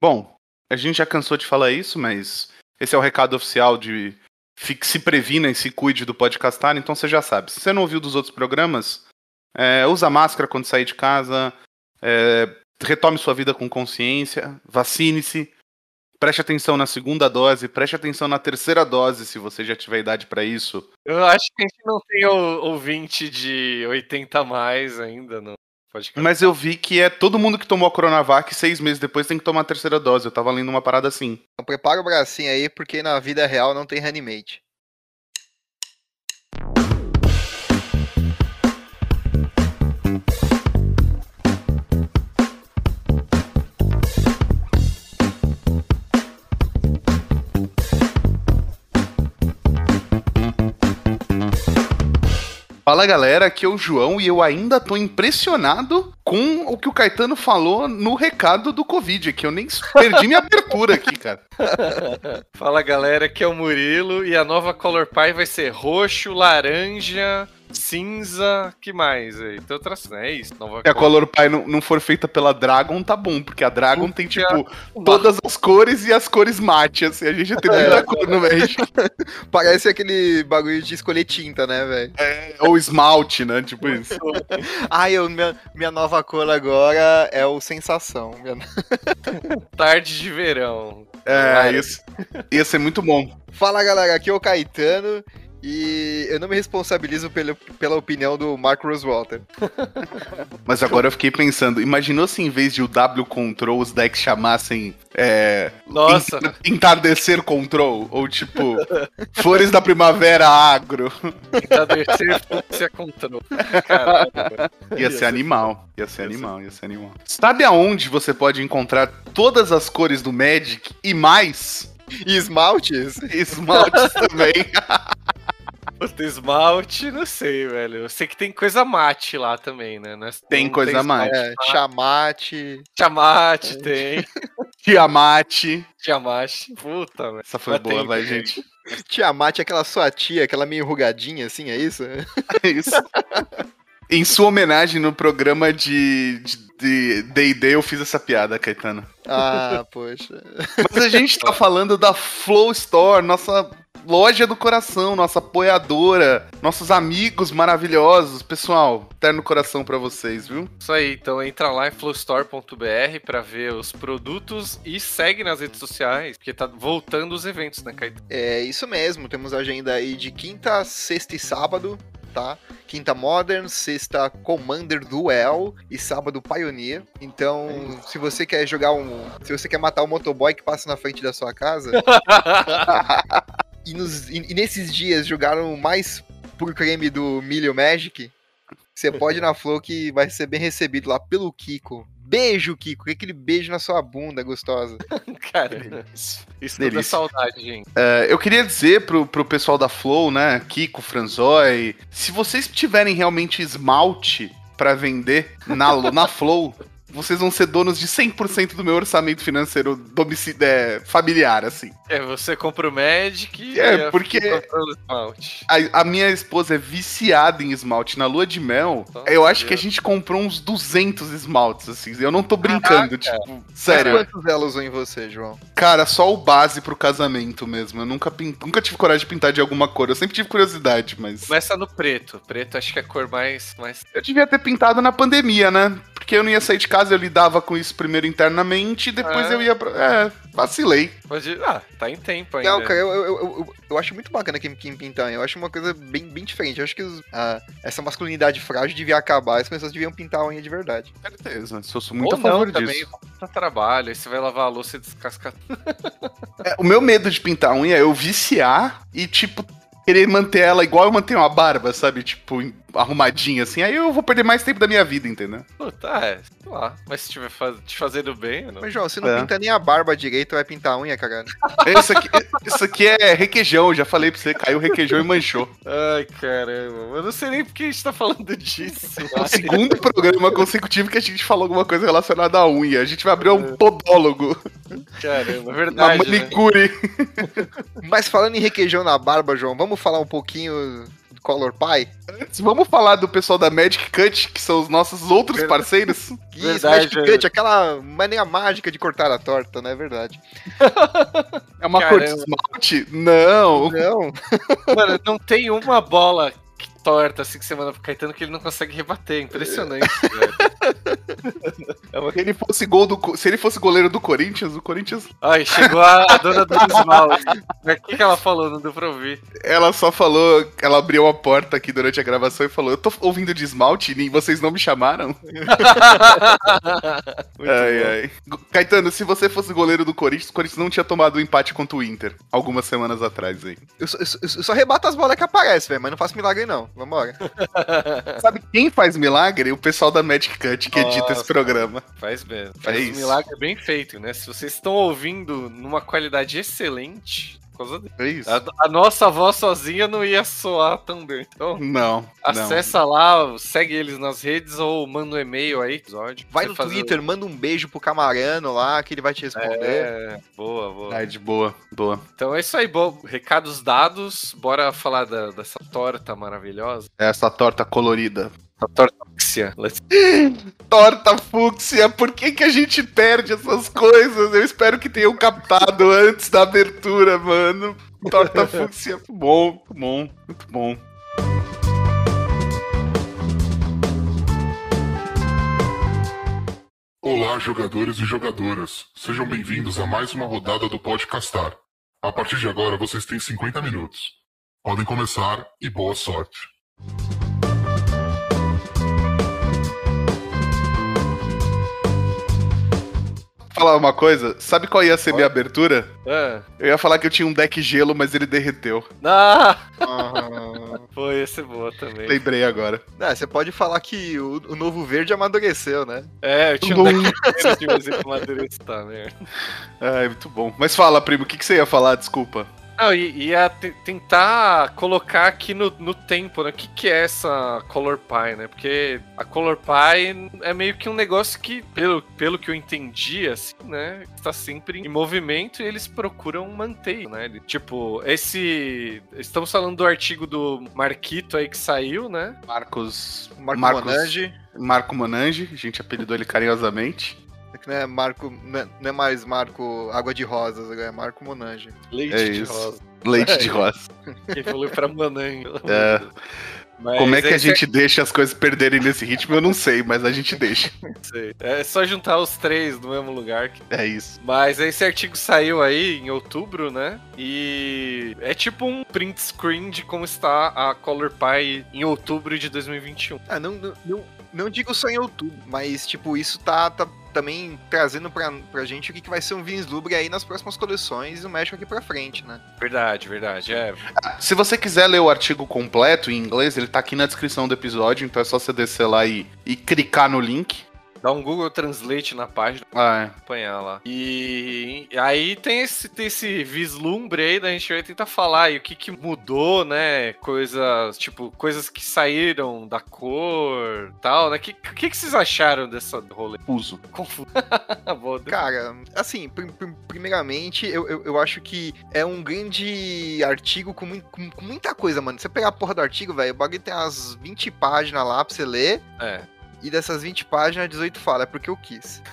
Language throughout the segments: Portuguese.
Bom, a gente já cansou de falar isso, mas esse é o recado oficial de fique, se previna e se cuide do podcastar, então você já sabe. Se você não ouviu dos outros programas, é, usa máscara quando sair de casa, é, retome sua vida com consciência, vacine-se, preste atenção na segunda dose, preste atenção na terceira dose, se você já tiver idade para isso. Eu acho que a gente não tem ouvinte de 80 a mais ainda, não. Mas eu vi que é todo mundo que tomou a Coronavac seis meses depois tem que tomar a terceira dose. Eu tava lendo uma parada assim. Então prepara o bracinho aí, porque na vida real não tem reanimate. Fala galera, aqui é o João e eu ainda tô impressionado com o que o Caetano falou no recado do Covid, que eu nem perdi minha abertura aqui, cara. Fala galera, aqui é o Murilo e a nova Color Pie vai ser roxo, laranja, cinza, que mais aí? Tem outras, né? É isso. Nova Se a Color Pie não, não for feita pela Dragon, tá bom, porque a Dragon tem, tipo, todas as cores e as cores mate, assim, a gente já tem muita cor no México. Parece aquele bagulho de escolher tinta, né, velho? É, ou esmalte, né, tipo isso. Ai, eu, minha, minha nova cor agora é o Sensação. Minha... Tarde de verão. É, isso ia ser muito bom. Fala, galera, aqui é o Caetano e eu não me responsabilizo pela, pela opinião do Mark Rosewater. Mas agora eu fiquei pensando, imaginou se em vez de o W Control os decks chamassem é, Nossa. Entardecer Control? Ou tipo, Flores da Primavera Agro. Entardecer Fúcsia Control. Caramba. Ia ser animal. Ia ser animal, ia ser animal. Sabe aonde você pode encontrar todas as cores do Magic e mais? E esmaltes? Esmaltes também. Puta, esmalte, não sei, velho. Eu sei que tem coisa mate lá também, né? É tem coisa tem mate. É, chamate. Chamate, é. tem. Tiamat. Tiamat. Puta, velho. Essa foi Mas boa, vai, gente. Tiamat é aquela sua tia, aquela meio enrugadinha, assim, é isso? É isso. Em sua homenagem no programa de D&D eu fiz essa piada, Caetano. Ah, poxa. Mas a gente tá falando da Flow Store, nossa loja do coração, nossa apoiadora, nossos amigos maravilhosos. Pessoal, terno coração para vocês, viu? Isso aí, então entra lá em flowstore.br para ver os produtos e segue nas redes sociais, porque tá voltando os eventos, né, Caetano? É isso mesmo, temos agenda aí de quinta, sexta e sábado, tá? Quinta Modern, sexta Commander Duel e sábado Pioneer. Então, se você quer jogar um. Se você quer matar o um motoboy que passa na frente da sua casa. e, nos, e, e, nesses dias jogaram mais por creme do Milho Magic, você pode ir na Flow que vai ser bem recebido lá pelo Kiko. Beijo, Kiko. Aquele beijo na sua bunda gostosa. Cara, isso é saudade, gente. Uh, eu queria dizer pro, pro pessoal da Flow, né? Kiko, Franzói, se vocês tiverem realmente esmalte para vender na, na Flow, vocês vão ser donos de 100% do meu orçamento financeiro domicil... É, familiar, assim. É, você compra o Magic e é, porque a, a, minha esposa é viciada em esmalte. Na lua de mel, Nossa, eu acho Deus. que a gente comprou uns 200 esmaltes, assim. Eu não tô brincando, Caraca. tipo, sério. Mas quantos elas em você, João? Cara, só o base pro casamento mesmo. Eu nunca, pint... nunca tive coragem de pintar de alguma cor. Eu sempre tive curiosidade, mas... Começa no preto. Preto acho que é a cor mais... mais... Eu devia ter pintado na pandemia, né? Porque eu não ia sair de casa casa eu lidava com isso primeiro internamente e depois é. eu ia pra. É, vacilei. Mas, ah, tá em tempo ainda. Não, cara, eu, eu, eu, eu acho muito bacana quem, quem pintar. Eu acho uma coisa bem, bem diferente. Eu acho que os, ah, essa masculinidade frágil devia acabar. As pessoas deviam pintar a unha de verdade. Certeza. Sou, sou muito Ou a favor não, disso. Também, trabalho. Aí você vai lavar a louça e descascar. é, o meu medo de pintar a unha é eu viciar e, tipo, querer manter ela igual eu mantenho a barba, sabe? Tipo, arrumadinha assim. Aí eu vou perder mais tempo da minha vida, entendeu? Puta, é, sei lá. Mas se tiver faz... te fazendo bem. Não... Mas, João, você não é. pinta nem a barba direito, vai pintar a unha, cagado. Isso aqui, isso aqui é requeijão, já falei pra você. Caiu requeijão e manchou. Ai, caramba. Eu não sei nem porque a gente tá falando disso. É o segundo programa consecutivo que a gente falou alguma coisa relacionada à unha. A gente vai abrir um podólogo. Caramba, é verdade. Uma manicure. Né? Mas falando em requeijão na barba, João, vamos falar um pouquinho Color Pie? Antes, vamos falar do pessoal da Magic Cut, que são os nossos outros parceiros. Isso, Verdade, Magic Cut, aquela maneira mágica de cortar a torta, não é verdade? É uma Caramba. cor de esmalte? Não. Não. Mano, não tem uma bola torta assim que você manda pro Caetano que ele não consegue rebater. Impressionante, velho. É uma- Se ele fosse gol do, se ele fosse goleiro do Corinthians, o Corinthians, Ai, chegou a, a dona do esmalte. Mas O que, que ela falou? Não deu pra ouvir. ela só falou, ela abriu a porta aqui durante a gravação e falou: "Eu tô ouvindo de esmalte e vocês não me chamaram". Muito ai, bom. ai. Caetano, se você fosse goleiro do Corinthians, o Corinthians não tinha tomado o empate contra o Inter algumas semanas atrás aí. Eu só, eu eu só rebato as bolas que aparecem, velho, mas não faço milagre não. Vambora. Sabe quem faz milagre? O pessoal da Magic Cut que edita Nossa. esse programa. Faz bem. Faz É um milagre bem feito, né? Se vocês estão ouvindo numa qualidade excelente, causa dele. É isso. A, a nossa voz sozinha não ia soar tão bem. Então, Não, não. acessa lá, segue eles nas redes ou manda um e-mail aí, episódio. Vai no Twitter, manda um beijo pro Camarano lá, que ele vai te responder. É, boa, boa. Ai, de boa, boa. Então é isso aí, bom. Recados dados, bora falar da- dessa torta maravilhosa. Essa torta colorida. A torta fúcsia. Let's- Torta fúcsia, por que, que a gente perde essas coisas? Eu espero que tenham captado antes da abertura, mano. Torta fúcsia, muito bom, muito bom, muito bom. Olá, jogadores e jogadoras. Sejam bem-vindos a mais uma rodada do Podcastar. A partir de agora, vocês têm 50 minutos. Podem começar e boa sorte. Falar uma coisa, sabe qual ia ser minha abertura? Ah, Eu ia falar que eu tinha um deck gelo, mas ele derreteu. ah, Ah, foi esse boa também. Lembrei agora. é, você pode falar que o, o novo verde amadureceu, né? É, eu tinha um deck inteiro de exemplo madeirista, tá, merda. Ai, muito bom. Mas fala, primo, o que, que você ia falar? Desculpa. Não, e ia te- tentar colocar aqui no, no tempo, né? O que, que é essa Color Pie, né? Porque a Color Pie é meio que um negócio que, pelo, pelo que eu entendi, assim, né? Está sempre em movimento e eles procuram manter, né? Tipo, esse. Estamos falando do artigo do Marquito aí que saiu, né? Marcos. Marco Marcos- Monange, Marco Monange, a gente apelidou ele carinhosamente. Que não é Marco, não é- não é mais Marco Água de Rosas, agora é Marco Monange. Leite É de isso. rosa. Leite de rosa. Quem falou pra Manang. É. Mas Como é que a esse gente deixa as coisas perderem nesse ritmo, eu não sei, mas a gente deixa. sei. É só juntar os três no mesmo lugar que É isso. Mas esse artigo saiu aí em outubro, né? E é tipo um print screen de como está a Color Pie em outubro de 2021. Ah, não, não, não, não digo só em outubro, mas tipo, isso tá, tá também trazendo pra, pra gente o que, que vai ser um Vislumbre aí nas próximas coleções e o México aqui pra frente, né? Verdade, verdade. É. Se você quiser ler o artigo completo em inglês, ele tá aqui na descrição do episódio, então é só você descer lá e, e clicar no link. Dá um Google Translate na página Ah, acompanhar lá. E aí tem esse, tem esse vislumbre aí, da gente vai tentar falar aí o que, que mudou, né? Coisas, tipo, coisas que saíram da cor tal, né? O que, que, que vocês acharam dessa rolê? é, uso. Confuso. Cara, assim, prim- prim- primeiramente, eu, eu, eu acho que é um grande artigo com, com- com muita coisa, mano. Você pegar a porra do artigo, velho, o bagulho tem umas 20 páginas lá pra você ler, É. e dessas 20 páginas, 18 fala, é porque eu quis.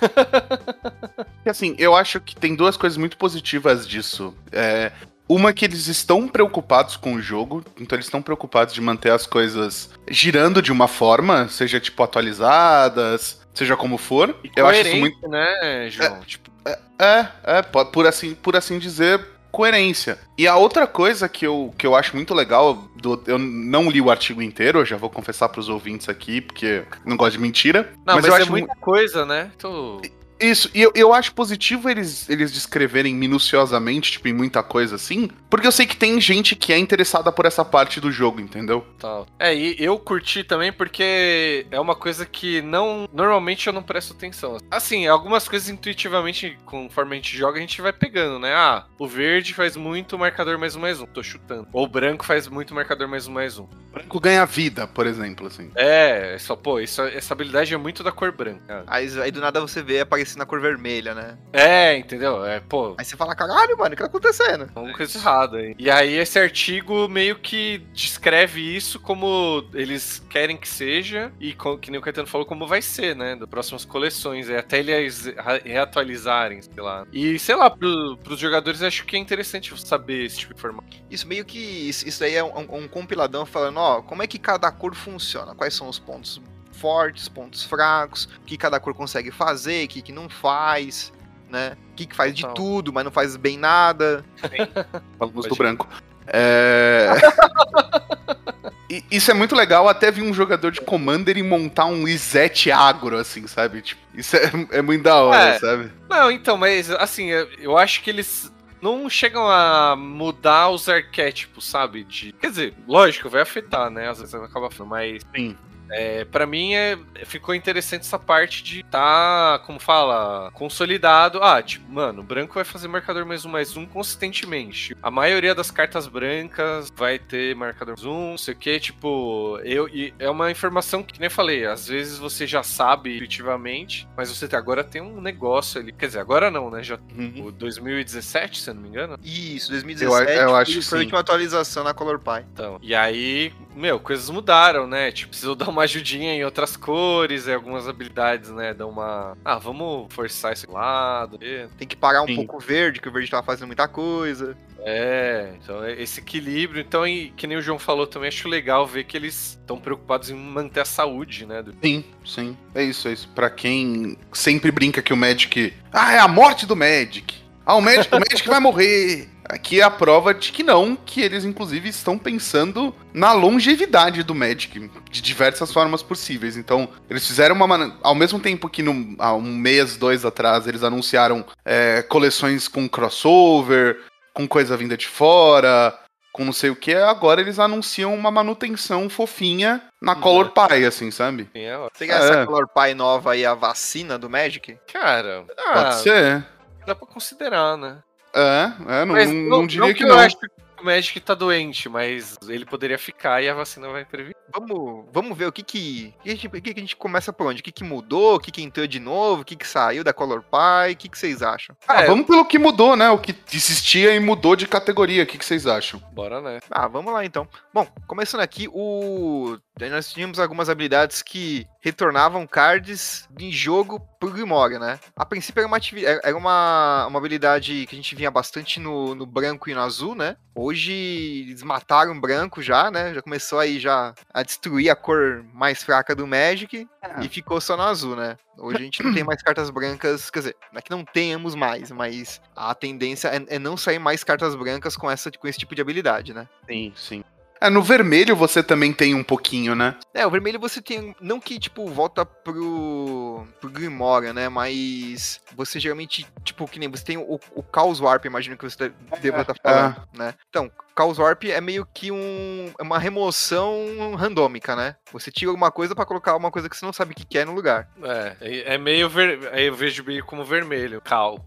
E assim, eu acho que tem duas coisas muito positivas disso. É, uma que eles estão preocupados com o jogo, então eles estão preocupados de manter as coisas girando de uma forma, seja tipo atualizadas, seja como for. E eu acho isso muito né, João? Tipo, É, é, po- por assim, por assim dizer, coerência. E a outra coisa que eu, que eu acho muito legal, do- eu não li o artigo inteiro, eu já vou confessar pros ouvintes aqui, porque não gosto de mentira. não, mas, eu é acho mu- muita coisa, né? Tô... Isso, e eu, eu acho positivo eles, eles descreverem minuciosamente, tipo, em muita coisa assim, porque eu sei que tem gente que é interessada por essa parte do jogo, entendeu? Tal. É, e eu curti também porque é uma coisa que não. Normalmente eu não presto atenção. Assim, algumas coisas intuitivamente, conforme a gente joga, a gente vai pegando, né? Ah, o verde faz muito marcador mais um mais um. Tô chutando. Ou o branco faz muito marcador mais um mais um. Branco ganha vida, por exemplo, assim. É, só, pô, isso, essa habilidade é muito da cor branca. Aí, aí do nada você vê aparecendo a cor vermelha, né? É, entendeu? É, pô, Aí você fala, caralho, mano, o que tá acontecendo? Uma coisa errada aí. E aí esse artigo meio que descreve isso como eles querem que seja e que nem o Caetano falou como vai ser, né, das próximas coleções, é até eles reatualizarem, sei lá. E sei lá, pro, pros jogadores acho que é interessante saber esse tipo de informação. Isso meio que. Isso, isso aí é um, um compiladão falando, ó, como é que cada cor funciona? Quais são os pontos fortes, pontos fracos, o que cada cor consegue fazer, o que, que não faz, né? O que, que faz de Total. tudo, mas não faz bem nada. Falamos Pode do ir. branco. É... Isso é muito legal, até vi um jogador de Commander e montar um Izete agro, assim, sabe? Tipo, isso é, é muito da hora, É. sabe? Não, então, mas assim, eu- acho que eles não chegam a mudar os arquétipos, sabe? De... Quer dizer, lógico, vai afetar, né? Às vezes acaba falando, mas Sim. É, para mim é, ficou interessante essa parte de tá, como fala, consolidado. Ah, tipo, mano, o branco vai fazer marcador mais um mais um consistentemente. A maioria das cartas brancas vai ter marcador mais um, não sei o que, tipo, eu e é uma informação que nem eu falei, às vezes você já sabe intuitivamente, mas você agora tem um negócio ali, quer dizer, agora não, né? Já Uhum. o 2017, se eu não me engano. Isso, 2017 Eu- eu acho foi, que foi a última atualização na Color Pie. Então, e aí, meu, coisas mudaram, né? Tipo, precisou dar uma ajudinha em outras cores, em algumas habilidades, né? Dar uma. Ah, vamos forçar esse lado. e- Tem que parar um Sim. pouco o verde, que o verde tava fazendo muita coisa. É, então é esse equilíbrio. Então, e, que nem o João falou também, acho legal ver que eles estão preocupados em manter a saúde, né? do- Sim, sim. É isso, é isso. Pra quem sempre brinca que o Magic. Ah, é a morte do Magic. Ah, o Magic, o Magic vai morrer. Aqui é a prova de que não, que eles inclusive estão pensando na longevidade do Magic de diversas formas possíveis. Então, eles fizeram uma. man- Ao mesmo tempo que no, há um mês, dois atrás, eles anunciaram é, coleções com crossover, com coisa vinda de fora, com não sei o que, agora eles anunciam uma manutenção fofinha na Uhum. Color Pie, assim, sabe? Sim, é. Você quer essa É. Color Pie nova aí, a vacina do Magic? Cara, ah, Pode ser. dá pra considerar, né? É, é não, Mas não, não diria que, eu não. acho que o Magic tá doente, mas ele poderia ficar e a vacina vai prevenir. Vamos, vamos ver o que que, o que, que, a gente- que a gente começa por onde? O que que mudou? O que que entrou de novo? O que que saiu da Color Pie? O que que vocês acham? Ah, É. vamos pelo que mudou, né? O que existia e mudou de categoria. O que, que vocês acham? Bora, né? Ah, vamos lá então. Bom, começando aqui, o nós tínhamos algumas habilidades que retornavam cards em jogo pro Grimório, né? A princípio era uma, ativi- era uma, uma habilidade que a gente vinha bastante no, no branco e no azul, né? Hoje eles mataram o branco já, né? Já começou aí já a destruir a cor mais fraca do Magic e ficou só no azul, né? Hoje a gente não tem mais cartas brancas, quer dizer, não é que não tenhamos mais, mas a tendência é, é não sair mais cartas brancas com, essa, com esse tipo de habilidade, né? Sim, sim. É, no vermelho você também tem um pouquinho, né? É, o vermelho você tem. Não que, tipo, volta pro. pro Grimória, né? Mas você geralmente, tipo, que nem você tem o, o Chaos Warp, imagino que você deva estar falando, né? Então, Chaos Warp é meio que um. É uma remoção randômica, né? Você tira alguma coisa pra colocar uma coisa que você não sabe o que que é no lugar. É, é é meio. Ver... Aí eu vejo meio como vermelho. Cal.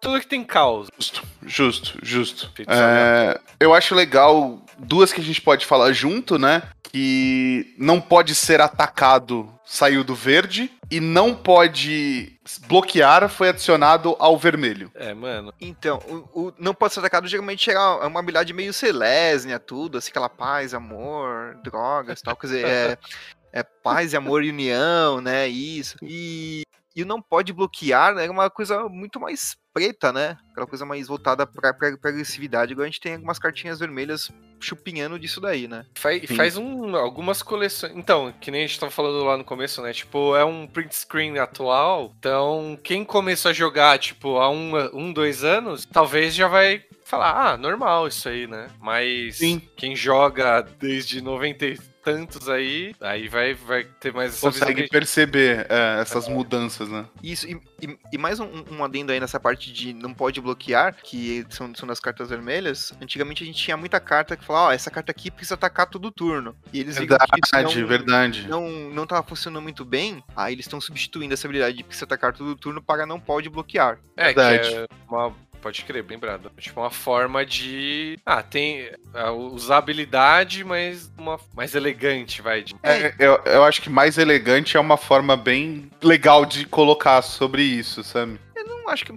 Tudo que tem caos. Justo, justo, justo. É, eu acho legal duas que a gente pode falar junto, né? Que não pode ser atacado saiu do verde e não pode bloquear foi adicionado ao vermelho. É, mano. Então, o, o não pode ser atacado geralmente é uma é uma habilidade meio Selesnia, tudo, assim, aquela paz, amor, drogas tal. Quer dizer, é, é paz e amor e união, né? Isso. E, e o não pode bloquear é uma coisa muito mais preta, né? Aquela coisa mais voltada pra, pra, pra agressividade. Agora a gente tem algumas cartinhas vermelhas chupinhando disso daí, né? Faz, Sim. faz um, algumas coleções. Então, que nem a gente tava falando lá no começo, né? Tipo, é um print screen atual. Então, quem começou a jogar, tipo, há um, um dois anos, talvez já vai falar, ah, normal isso aí, né? Mas Sim. quem joga desde 90 e tantos aí, aí vai, vai ter mais essa Consegue visão. perceber é, essas mudanças, né? Isso, e, e- e mais um, um adendo aí nessa parte de não pode bloquear, que são, são das cartas vermelhas. Antigamente a gente tinha muita carta que falava, ó, essa carta aqui precisa atacar todo turno. E eles que Verdade, não, verdade. não, não tava funcionando muito bem, aí eles estão substituindo essa habilidade de precisa atacar todo turno para não pode bloquear. É, que Verdade. é uma pode crer, bem lembrado. Tipo, uma forma de. Ah, tem a usabilidade, mas uma mais elegante, vai. De... É, eu, eu acho que mais elegante é uma forma bem legal de colocar sobre isso, sabe? Não acho que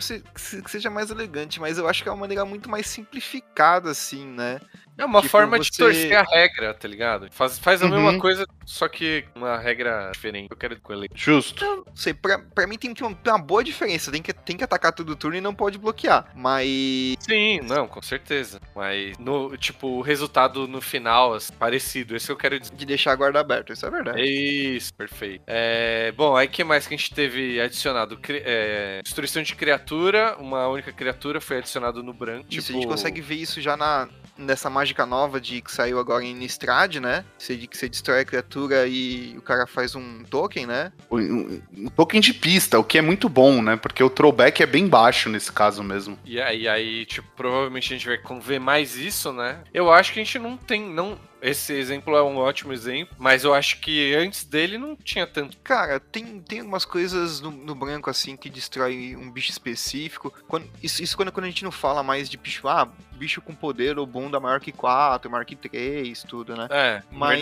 seja mais elegante, mas eu acho que é uma maneira muito mais simplificada, assim, né? É uma tipo, forma você... de torcer a regra, tá ligado? Faz, faz a uhum. mesma coisa, só que uma regra diferente. Eu quero com ele. Justo. Eu não sei, pra, pra mim tem, uma, tem uma boa diferença. Tem que, tem que atacar todo o turno e não pode bloquear. Mas. Sim, não, com certeza. Mas, no, tipo, o resultado no final, assim, parecido. Esse eu quero dizer. De deixar a guarda aberta, isso é verdade. Isso, perfeito. É, bom, aí que mais que a gente teve adicionado? É, destruição de criatura, uma única criatura foi adicionado no branco. Isso, tipo... a gente tipo consegue ver isso já na, nessa mágica nova de que saiu agora em Nistrad, né? Você, que você destrói a criatura e o cara faz um token, né? Um, um, token de pista, o que é muito bom, né? Porque o throwback é bem baixo nesse caso mesmo. E aí, aí tipo, provavelmente a gente vai ver mais isso, né? Eu acho que a gente não tem. não esse exemplo é um ótimo exemplo, mas eu acho que antes dele não tinha tanto. Cara, tem, tem algumas coisas no, no branco assim que destrói um bicho específico. Quando, isso, isso quando, quando a gente não fala mais de bicho, ah, bicho com poder ou bunda maior que 4, maior que 3, tudo, né? É, mas,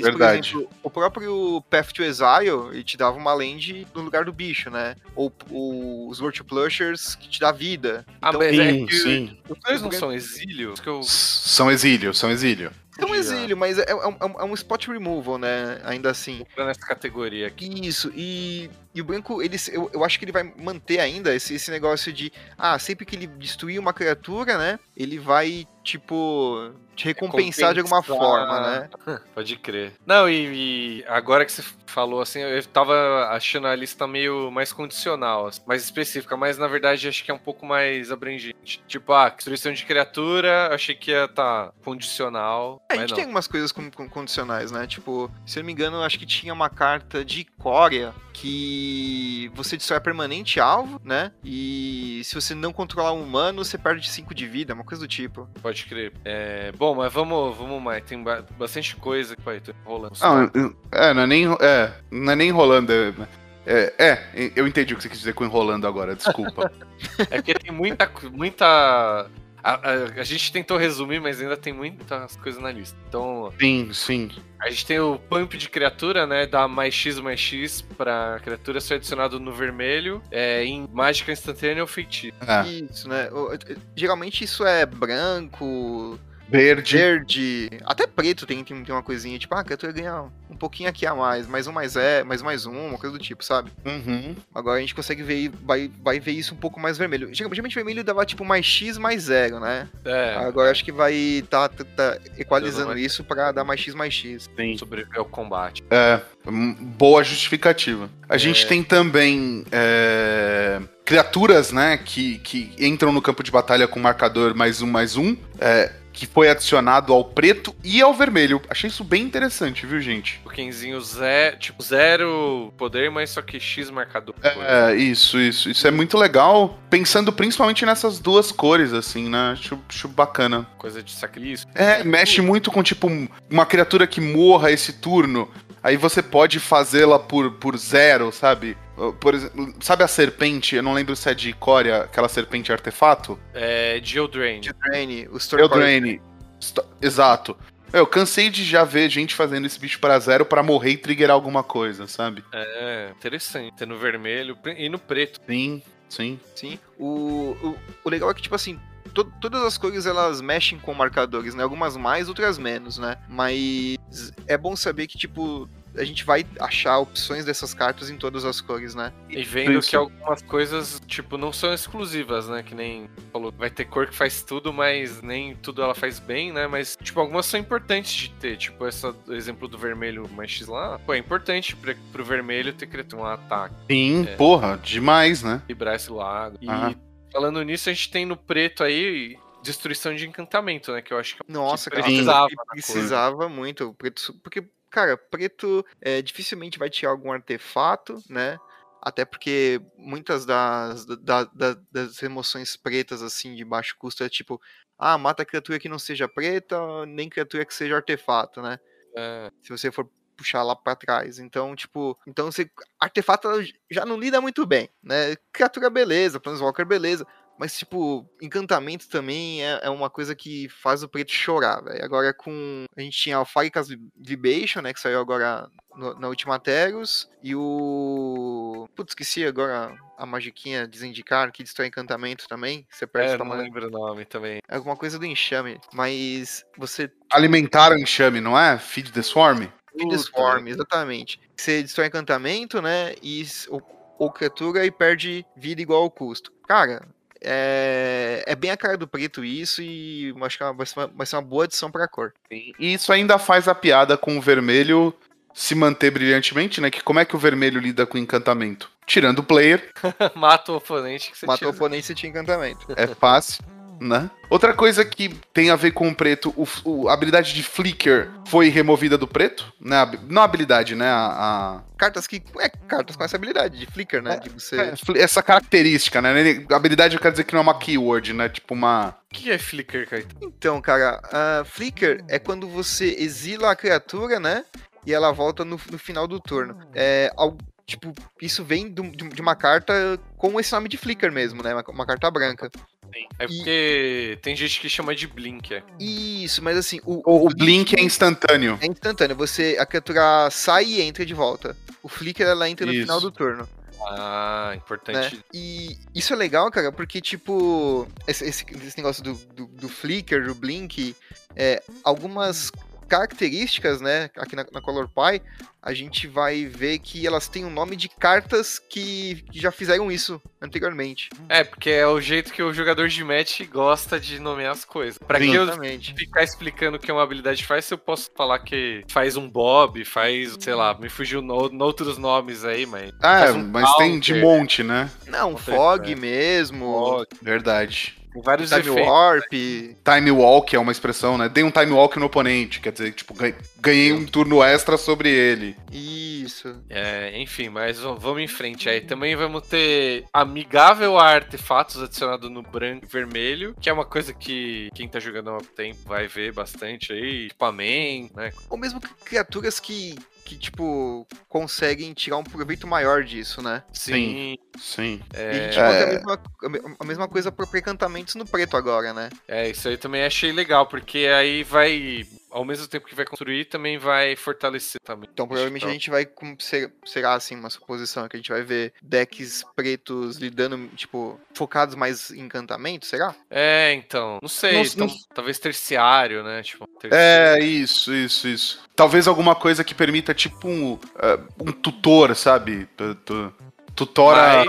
verdade, por exemplo, o próprio Path to Exile, ele te dava uma land no lugar do bicho, né? Ou, ou os World Plushers que te dá vida. Ah, então, mas é que sim. os dois não são exílio? Eu... São exílio, são exílio. É um exílio, mas é, é, é, é, um spot removal, né? Ainda assim. Nessa categoria aqui. Isso, e, e o branco, ele, eu, eu acho que ele vai manter ainda esse, esse negócio de. Ah, sempre que ele destruir uma criatura, né? Ele vai, tipo, te recompensar de alguma forma, né? Pode crer. Não, e, e, agora que você falou assim, eu tava achando a lista meio mais condicional, mais específica, mas na verdade acho que é um pouco mais abrangente. Tipo, ah, destruição de criatura, achei que ia estar tá condicional. É, a gente não. tem algumas coisas com, com, condicionais, né? Tipo, se eu não me engano, acho que tinha uma carta de Corea que você destrói permanente alvo, né? E se você não controlar um humano, você perde 5 de vida, uma coisa do tipo. Pode crer. É, bom, mas vamos, vamos mais. Tem bastante coisa que vai tô enrolando. Não, é, não é nem, é, não é nem enrolando. É, é, é, eu entendi o que você quis dizer com enrolando agora, desculpa. é porque tem muita, muita a, a, a, gente tentou resumir, mas ainda tem muitas coisas na lista. Então. Sim, sim. A gente tem o pump de criatura, né? Dá mais X mais X pra criatura ser adicionado no vermelho. É, em mágica instantânea ou feitiço. É. Isso, né? Geralmente isso é branco, Verde. Verde. Até preto tem, tem, tem uma coisinha, tipo, ah, a criatura ganha um pouquinho aqui a mais, mais um mais é, mais mais um, uma coisa do tipo, sabe? Uhum. Agora a gente consegue ver, vai, vai ver isso um pouco mais vermelho. Geralmente vermelho dava tipo mais X mais zero, né? É. Agora acho que vai tá, tá, tá equalizando isso para dar mais X mais X. Sim. Sobreviver ao combate. É, boa justificativa. A é. gente tem também. É criaturas, né, que, que entram no campo de batalha com marcador mais um, mais um. É, que foi adicionado ao preto e ao vermelho. Achei isso bem interessante, viu, gente? O Kenzinho zero, tipo, zero poder, mas só que X marcador. É, isso, isso. Isso é muito legal, pensando principalmente nessas duas cores, assim, né? Acho, acho bacana. Coisa de sacrifício. É, mexe muito com, tipo, uma criatura que morra esse turno. Aí você pode fazê-la por, por zero, sabe? Por exemplo, sabe a serpente? Eu não lembro se é de Coria, aquela serpente artefato? É de Eldraine. Eldraine, o Eldraine. Exato. Eu cansei de já ver gente fazendo esse bicho para zero para morrer e triggerar alguma coisa, sabe? É, interessante. No vermelho e no preto. Sim, sim. Sim. O, o, o legal é que, tipo assim, to, todas as cores elas mexem com marcadores, né? Algumas mais, outras menos, né? Mas é bom saber que, tipo, a gente vai achar opções dessas cartas em todas as cores, né? E vendo Isso. que algumas coisas, tipo, não são exclusivas, né? Que nem falou, vai ter cor que faz tudo, mas nem tudo ela faz bem, né? Mas, tipo, algumas são importantes de ter. Tipo, esse exemplo do vermelho mais X lá, pô, é importante pra, pro vermelho ter criado um ataque. Sim, é, porra, demais, né? Vibrar esse lago. E falando nisso, a gente tem no preto aí destruição de encantamento, né? Que eu acho que Nossa, que precisava, cara, precisava muito. Preto, porque cara, preto é, dificilmente vai tirar algum artefato, né? Até porque muitas das, da, da, das emoções pretas, assim, de baixo custo, é tipo, ah, mata criatura que não seja preta, nem criatura que seja artefato, né? É. Se você for puxar lá para trás. Então, tipo, então você artefato já não lida muito bem, né? Criatura beleza, Planeswalker beleza, Mas, tipo, encantamento também é, é uma coisa que faz o preto chorar, velho. Agora com. A gente tinha Alpharicas Vibration, né? Que saiu agora no, na última Teros. E o. Putz, esqueci agora a magiquinha desindicar que destrói encantamento também. Você perde É, o não lembro o nome também. É alguma coisa do enxame. Mas você Alimentar o enxame, não é? Feed the Swarm? Feed the Swarm, exatamente. Você destrói encantamento, né? E, ou, ou criatura e perde vida igual ao custo. Cara, é, é bem a cara do preto isso e eu acho que vai ser uma, vai ser uma boa adição pra cor. E isso ainda faz a piada com o vermelho se manter brilhantemente, né? Que como é que o vermelho lida com encantamento? Tirando o player, Mata o oponente que você Matou o tira. oponente e tinha encantamento. é fácil, né? Outra coisa que tem a ver com o preto, o, o- a habilidade de Flicker foi removida do preto, né? A- Não a habilidade, né? A, Cartas que. É, cartas com essa habilidade de flicker, né? De você. a- é, essa característica, né? A habilidade quer dizer que não é uma keyword, né? Tipo uma. O que é Flicker, Caetano? Então, cara, a flicker é quando você exila a criatura, né? E ela volta no, no final do turno. É, al- tipo, isso vem do- de, de uma carta com esse nome de flicker mesmo, né? Uma, uma carta branca. É porque tem gente que chama de Blink, é. Isso, mas assim, o, O, o Blink é instantâneo. é instantâneo. Você, a criatura sai e entra de volta. O flicker ela entra no Isso. final do turno. Ah, né? importante. E isso é legal, cara, porque, tipo, esse, esse- esse negócio do, do, do flicker, do blink, é, algumas características, né, aqui na, na Color Pie, a gente vai ver que elas têm o nome de cartas que, que já fizeram isso anteriormente. É, porque é o jeito que o jogador de match gosta de nomear as coisas. Pra Sim. que eu Exatamente. ficar explicando o que uma habilidade faz, se eu posso falar que faz um Bob, faz, sei lá, me fugiu no, outros nomes aí, mas. Ah, um mas tem de counter. monte, né? Não, Não, fog é. mesmo, Ó, Verdade. Tem vários time efeitos. warp, Time walk é uma expressão, né? Dei um time walk no oponente, quer dizer, tipo, ganhei, um turno extra sobre ele. isso. É, enfim, mas vamos em frente aí. Também vamos ter amigável a artefatos adicionado no branco e vermelho, que é uma coisa que quem tá jogando há muito tempo vai ver bastante aí. Equipamento, né? Ou mesmo cri- criaturas que, que, tipo, conseguem tirar um proveito maior disso, né? Sim. Sim. E a gente É. encontra a mesma, a me- a mesma coisa para encantamentos no preto agora, né? É, isso aí também achei legal, porque aí vai, ao mesmo tempo que vai construir, também vai fortalecer também. Então provavelmente a gente vai, será assim, uma suposição, que a gente vai ver decks pretos lidando, tipo, focados mais em encantamento, será? É, então, não sei, Não- então, não- talvez terciário, né? Tipo, É, terciário. isso, isso, isso. Talvez alguma coisa que permita, tipo, um, eh, um tutor, sabe? Tu- tu- Tutora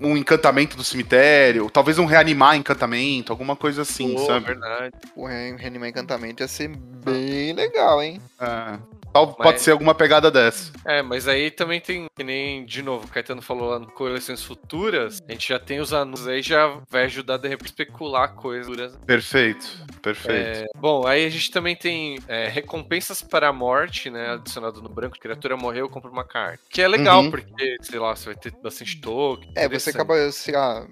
um encantamento do cemitério, talvez um reanimar encantamento, alguma coisa assim, Pô, sabe? verdade. O re- reanimar encantamento ia ser bem legal, hein? É. Tal- Pode Mas- ser alguma pegada dessa. É, mas aí também tem, que nem, de novo, o Caetano falou lá no Coleções Futuras, a gente já tem os anúncios aí, já vai ajudar de repente a especular coisas. Perfeito, perfeito. É, bom, aí a gente também tem é, recompensas para a morte, né? Adicionado no branco, criatura morreu, compra uma carta. Que é legal, Uhum. porque, sei lá, você vai ter bastante token. É, você acaba, sei lá.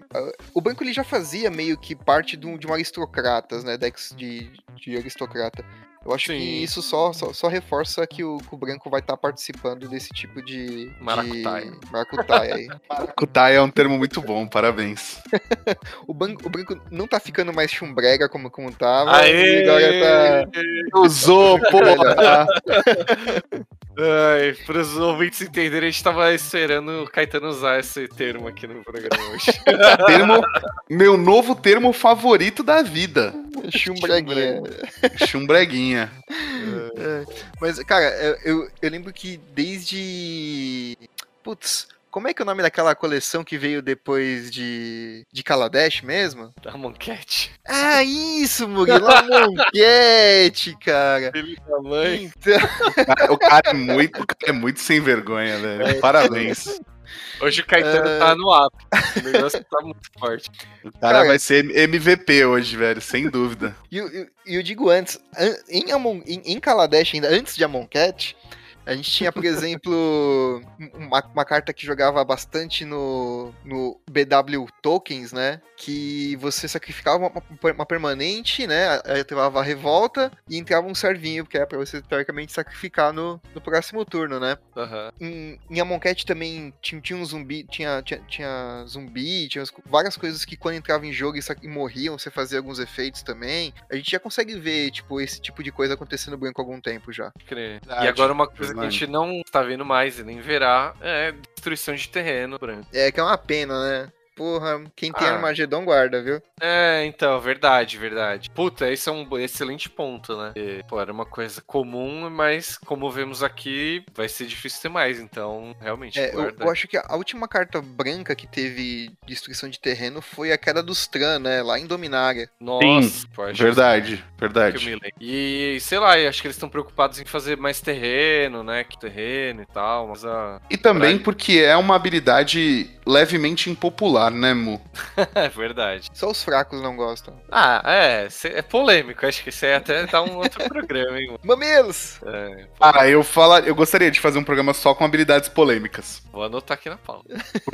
O branco ele já fazia meio que parte de um, de um aristocratas, né? Decks de, de aristocrata. Eu acho Sim. que isso só, só, só reforça que o, que o branco vai estar participando desse tipo de. Maracutaia. De maracutaia aí. Kutai é um termo muito bom, parabéns. O, ban o branco não tá ficando mais chumbrega como, como tava. Aê! E agora tá. Usou, porra! Ai, para os ouvintes entenderem, a gente tava esperando o Caetano usar esse termo aqui no programa hoje. termo, meu novo termo favorito da vida. Chumbreguinha. Chumbreguinha. Mas, cara, eu, eu, lembro que desde. Putz, como é que é o nome daquela coleção que veio depois de. de Kaladesh mesmo? da Moncat. Ah, isso, Murilo! A Monquete, cara! Filho da mãe. Então, O cara é muito, o cara é muito sem vergonha, velho. Parabéns. Hoje o Caetano É. tá no app. O negócio tá muito forte. O cara Cara, vai ser MVP hoje, velho, sem dúvida. E eu, eu- eu digo antes, an- em, Amon, em, em Kaladesh ainda, antes de Amonkhet, A gente tinha, por exemplo, uma, uma carta que jogava bastante no, no BW Tokens, né? Que você sacrificava uma, uma permanente, né? Aí ativava a revolta e entrava um servinho, que é pra você teoricamente sacrificar no, no próximo turno, né? Aham. Em, em Amonkhet também tinha, tinha um zumbi, tinha, tinha, tinha zumbi, tinha as- várias coisas que quando entrava em jogo e, e morriam, você fazia alguns efeitos também. A gente já consegue ver, tipo, esse tipo de coisa acontecendo no branco há algum tempo já. Crer. Verdade, E agora uma coisa que a gente não tá vendo mais e nem verá é destruição de terreno branco. É que é uma pena, né? Porra, quem tem Ah. Armagedon guarda, viu? É, então, verdade, verdade. Puta, esse é um excelente ponto, né? E, pô, era uma coisa comum, mas como vemos aqui, vai ser difícil ter mais, então, realmente, É, eu, guarda. eu acho que a última carta branca que teve destruição de terreno foi a queda dos Tran, né? Lá em Dominária. Nossa, pô, acho Verdade, que verdade. E, sei lá, eu acho que eles estão preocupados em fazer mais terreno, né? Que terreno e tal, mas a... E também porque é uma habilidade levemente impopular, né, Mu? é verdade. Só os fracos não gostam. Ah, é, cê- é polêmico, acho que isso aí até dá um outro programa, hein, mano. Mamilos! É, Ah, eu fala, eu gostaria de fazer um programa só com habilidades polêmicas. vou anotar aqui na pauta.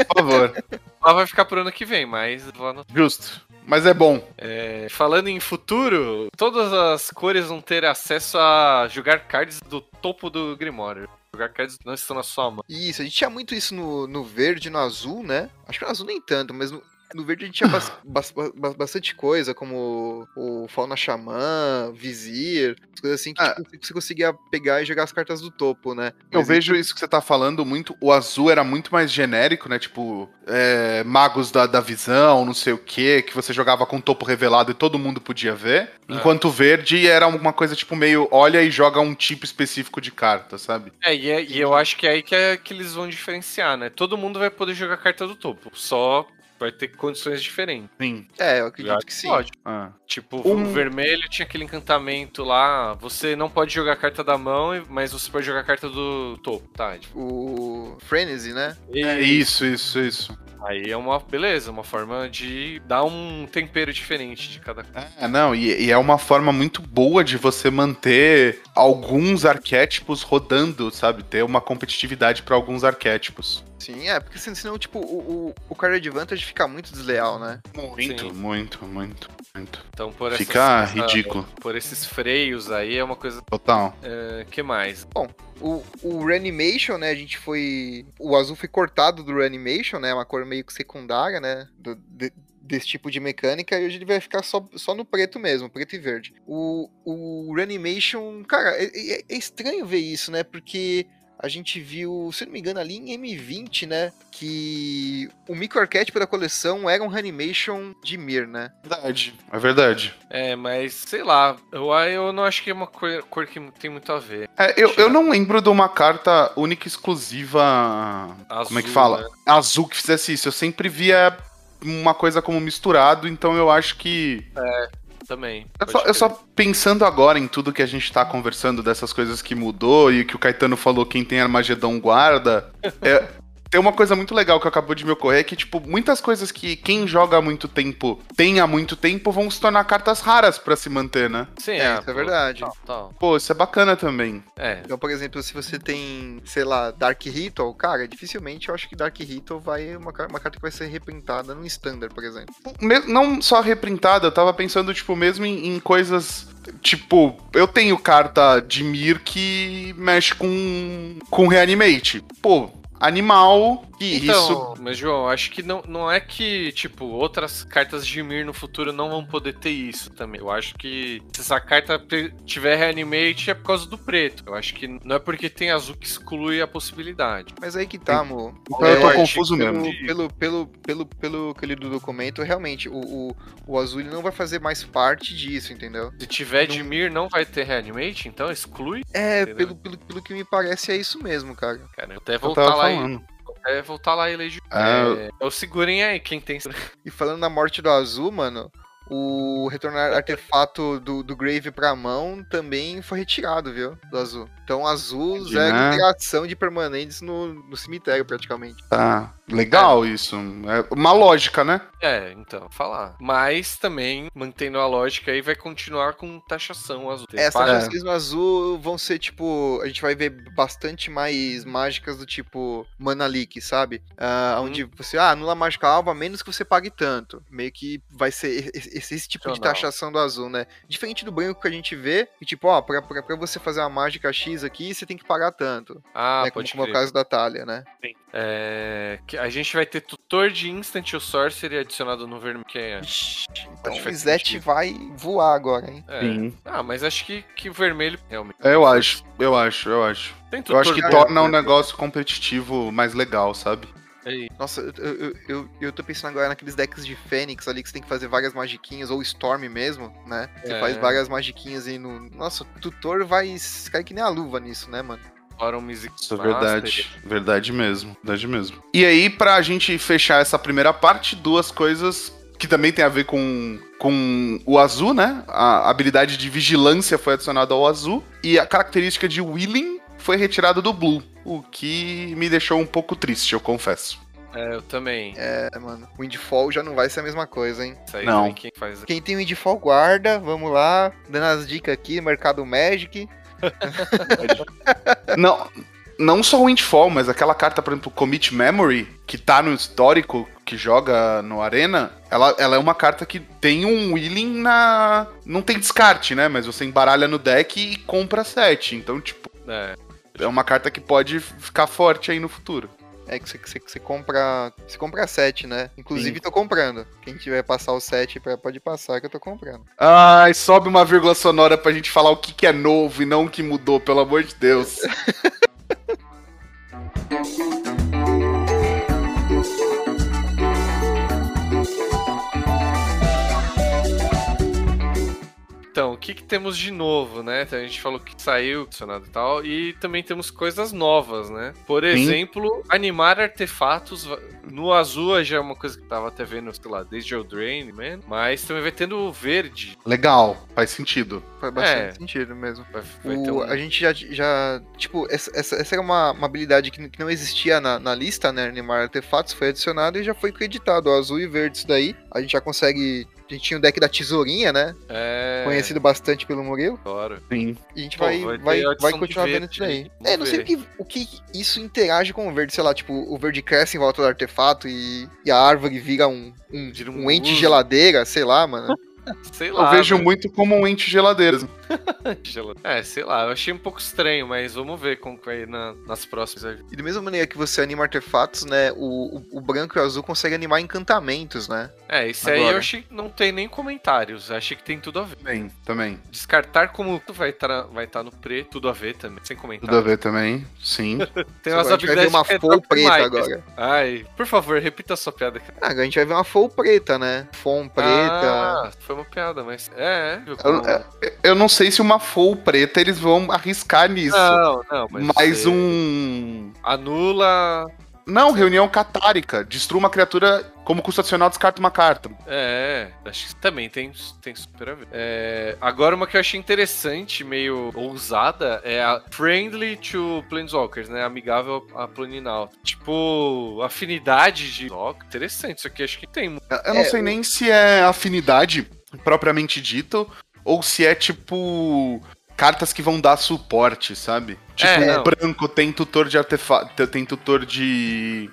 Por favor. Ela vai ficar pro ano que vem, mas vou anotar. Justo. Mas é bom. É, falando em futuro, todas as cores vão ter acesso a jogar cards do topo do Grimório. Jogar que não estão na sua mão. Isso, a gente tinha muito isso no, no verde no azul, né? Acho que no azul nem tanto, mas no, no verde a gente tinha bas- bas- ba- bastante coisa, como o Fauna Xamã, Vizir, as coisas assim que Ah. tipo, você conseguia pegar e jogar as cartas do topo, né? Eu Mas vejo isso que você tá falando muito. O azul era muito mais genérico, né? Tipo, é, magos da, da visão, não sei o quê, que você jogava com topo revelado e todo mundo podia ver. É. Enquanto o verde era alguma coisa tipo meio olha e joga um tipo específico de carta, sabe? É, e, é- e eu acho que é aí que, é, que eles vão diferenciar, né? Todo mundo vai poder jogar carta do topo, só vai ter condições diferentes. Sim. É, eu acredito acho que sim. Pode. Ah. Tipo, Um- o vermelho tinha aquele encantamento lá, você não pode jogar carta da mão, mas você pode jogar carta do topo, tá? Tipo, O Frenzy, né? É isso, isso, isso. Aí é uma beleza, uma forma de dar um tempero diferente de cada É, não, e, e é uma forma muito boa de você manter alguns arquétipos rodando, sabe? Ter uma competitividade pra alguns arquétipos. Sim, é, porque sen- senão, tipo, o, o, o card advantage fica muito desleal, né? Muito, Sim. muito, muito, muito. Então, por essas- Fica ridículo. por esses freios aí é uma coisa. Total. é, que mais? O, o Reanimation, né, a gente foi... O azul foi cortado do Reanimation, né, uma cor meio que secundária, né, do- de- desse tipo de mecânica, e hoje ele vai ficar só, só no preto mesmo, preto e verde. O, o Reanimation, cara, é, é- é estranho ver isso, né, porque... A gente viu, se eu não me engano, ali em M20, né? Que o micro-arquétipo da coleção era um Reanimation de Mir, né? Verdade. É verdade. É, mas sei lá, eu, eu não acho que é uma cor, cor que tem muito a ver. É, eu, eu não lembro de uma carta única e exclusiva. Azul, como é que fala? né? Azul que fizesse isso. Eu sempre via uma coisa como misturado, então eu acho que. Também. Eu só, eu só pensando agora em tudo que a gente tá conversando, dessas coisas que mudou e que o Caetano falou quem tem Armagedon guarda. é, tem uma coisa muito legal que acabou de me ocorrer, que, tipo, muitas coisas que quem joga há muito tempo tem há muito tempo vão se tornar cartas raras pra se manter, né? Sim, É, isso é verdade. Tal, tal. Pô, isso é bacana também. É, Então, por exemplo, se você tem, sei lá, Dark Ritual, cara, dificilmente eu acho que Dark Ritual vai uma, uma carta que vai ser reprintada no Standard, por exemplo. Então, mas João, acho que não, não é que, tipo, outras cartas de Mir no futuro não vão poder ter isso também. Eu acho que se essa carta tiver reanimate é por causa do preto. Eu acho que não é porque tem azul que exclui a possibilidade. Mas aí que tá, mo. Então eu tô É, confuso pelo, mesmo. Pelo, pelo, pelo, pelo que eu li do documento, realmente, o, o, o azul ele não vai fazer mais parte disso, entendeu? Se tiver de Não- Mir, não vai ter reanimate, então exclui. É, Entendeu? pelo, pelo, pelo que me parece, é isso mesmo, cara. Cara, eu até voltar lá e falando. até voltar lá e de. Ah, É, eu segurem aí quem tem. E falando na morte do azul, mano, o retornar artefato do, do Grave pra mão também foi retirado, viu? Do azul. Então azul Entendi, zero né? interação de permanentes no, no cemitério, praticamente. Tá. Legal isso. É uma lógica, né? É, então, falar. Mas também, mantendo a lógica aí, vai continuar com taxação azul. Tem Essa paga- racismo azul vão ser, tipo, a gente vai ver bastante mais mágicas do tipo Mana Leak, sabe? Ah, Uhum. Onde você, ah, anula mágica alva, a menos que você pague tanto. Meio que vai ser esse, tipo de taxação do azul, né? Diferente do branco que a gente vê, que tipo, ó, pra, pra, pra você fazer uma mágica X aqui, você tem que pagar tanto. Ah, né? Como, pode como é o caso da Talia, né? É, que a gente vai ter tutor de Instant ou Sorcery adicionado no vermelho. Que é, Então Acho que o vai voar agora, hein? é. Sim. Ah, mas acho que, que o vermelho realmente. É, Eu acho, eu acho, eu acho. Tem Eu acho que torna um negócio competitivo mais legal, sabe? Aí. Nossa, eu, eu, eu, eu tô pensando agora naqueles decks de Fênix ali que você tem que fazer várias magiquinhas, ou Storm mesmo, né? Você É. faz várias magiquinhas aí no. Nossa, o tutor vai cair que nem a luva nisso, né, mano? Fora um Music Isso é verdade. Verdade mesmo. Verdade mesmo. E aí, pra gente fechar essa primeira parte, duas coisas que também tem a ver com, com o azul, né? A habilidade de vigilância foi adicionada ao azul. E a característica de Willing foi retirada do Blue. O que me deixou um pouco triste, eu confesso. É, eu também. É, mano. Windfall já não vai ser a mesma coisa, hein? Isso aí Não. quem faz. Quem tem Windfall guarda, vamos lá. Dando as dicas aqui, Mercado Magic. Não, não só o Windfall, mas aquela carta, por exemplo, Commit Memory, que tá no histórico, que joga no Arena, ela, ela é uma carta que tem um Willing na. Não tem descarte, né? Mas você embaralha no deck e compra 7. Então, tipo, É, é uma carta que pode ficar forte aí no futuro. É que você, compra. Você compra 7, né? Inclusive tô comprando. Quem tiver passar o 7 pra- pode passar que eu tô comprando. Ai, sobe uma vírgula sonora pra gente falar o que, que é novo e não o que mudou, pelo amor de Deus. que, que temos de novo, né? A gente falou que saiu, adicionado e tal, e também temos coisas novas, né? Por exemplo, animar artefatos. No azul já é uma coisa que tava até vendo, sei lá, desde o Drain, man, mas também vai tendo o verde. Legal, faz sentido. Faz bastante É. sentido mesmo. Vai, vai O- um... A gente já, já tipo, essa, essa, essa era uma, uma habilidade que, que não existia na, na lista, né? Animar artefatos, foi adicionado e já foi creditado. ó, azul e verde isso daí. A gente já consegue. A gente tinha o deck da tesourinha, né? É, Conhecido bastante pelo Murilo. Claro. Sim. E a gente Pô, vai, vai vai, vai, continuar vendo isso daí. É, não sei o que, o que isso interage com o verde, sei lá, tipo, o verde cresce em volta do artefato e, e a árvore vira um, um, Vira um um ente geladeira, sei lá, mano. Sei Eu lá. vejo né? muito como um ente geladeira. Gelo- É, sei lá, eu achei um pouco estranho, mas vamos ver como que vai na- nas próximas. E da mesma maneira que você anima artefatos, né, o, o, o branco e o azul conseguem animar encantamentos, né? É, isso aí eu achei que não tem nem comentários. eu Achei que tem tudo a ver. Também, também. Descartar como tu vai estar vai tá no preto, tudo a ver também, sem Tudo a ver também, sim. Tem umas a gente vai ver habilidades uma é top preta mais. agora. Ai, por favor, repita a sua piada. cara. Ah, agora a gente vai ver uma full preta, né? Fom preta. Ah, foi uma piada, mas é, viu? Eu, como- eu não sei se uma full preta eles vão arriscar nisso. Não, não, mas mas você um. anula, Não, reunião catárica. Destrua uma criatura como custo adicional, descarta uma carta. É, acho que também tem, tem super a ver. É, agora, uma que eu achei interessante, meio ousada, é a Friendly to Planeswalkers, né? Amigável a Planinauta. Tipo, afinidade de. Ó, interessante, isso aqui acho que tem. Eu- Eu não É, sei nem se é afinidade propriamente dito, ou se é tipo. Cartas que vão dar suporte, sabe? Tipo, É, branco tem tutor de artefato. Tem tutor de.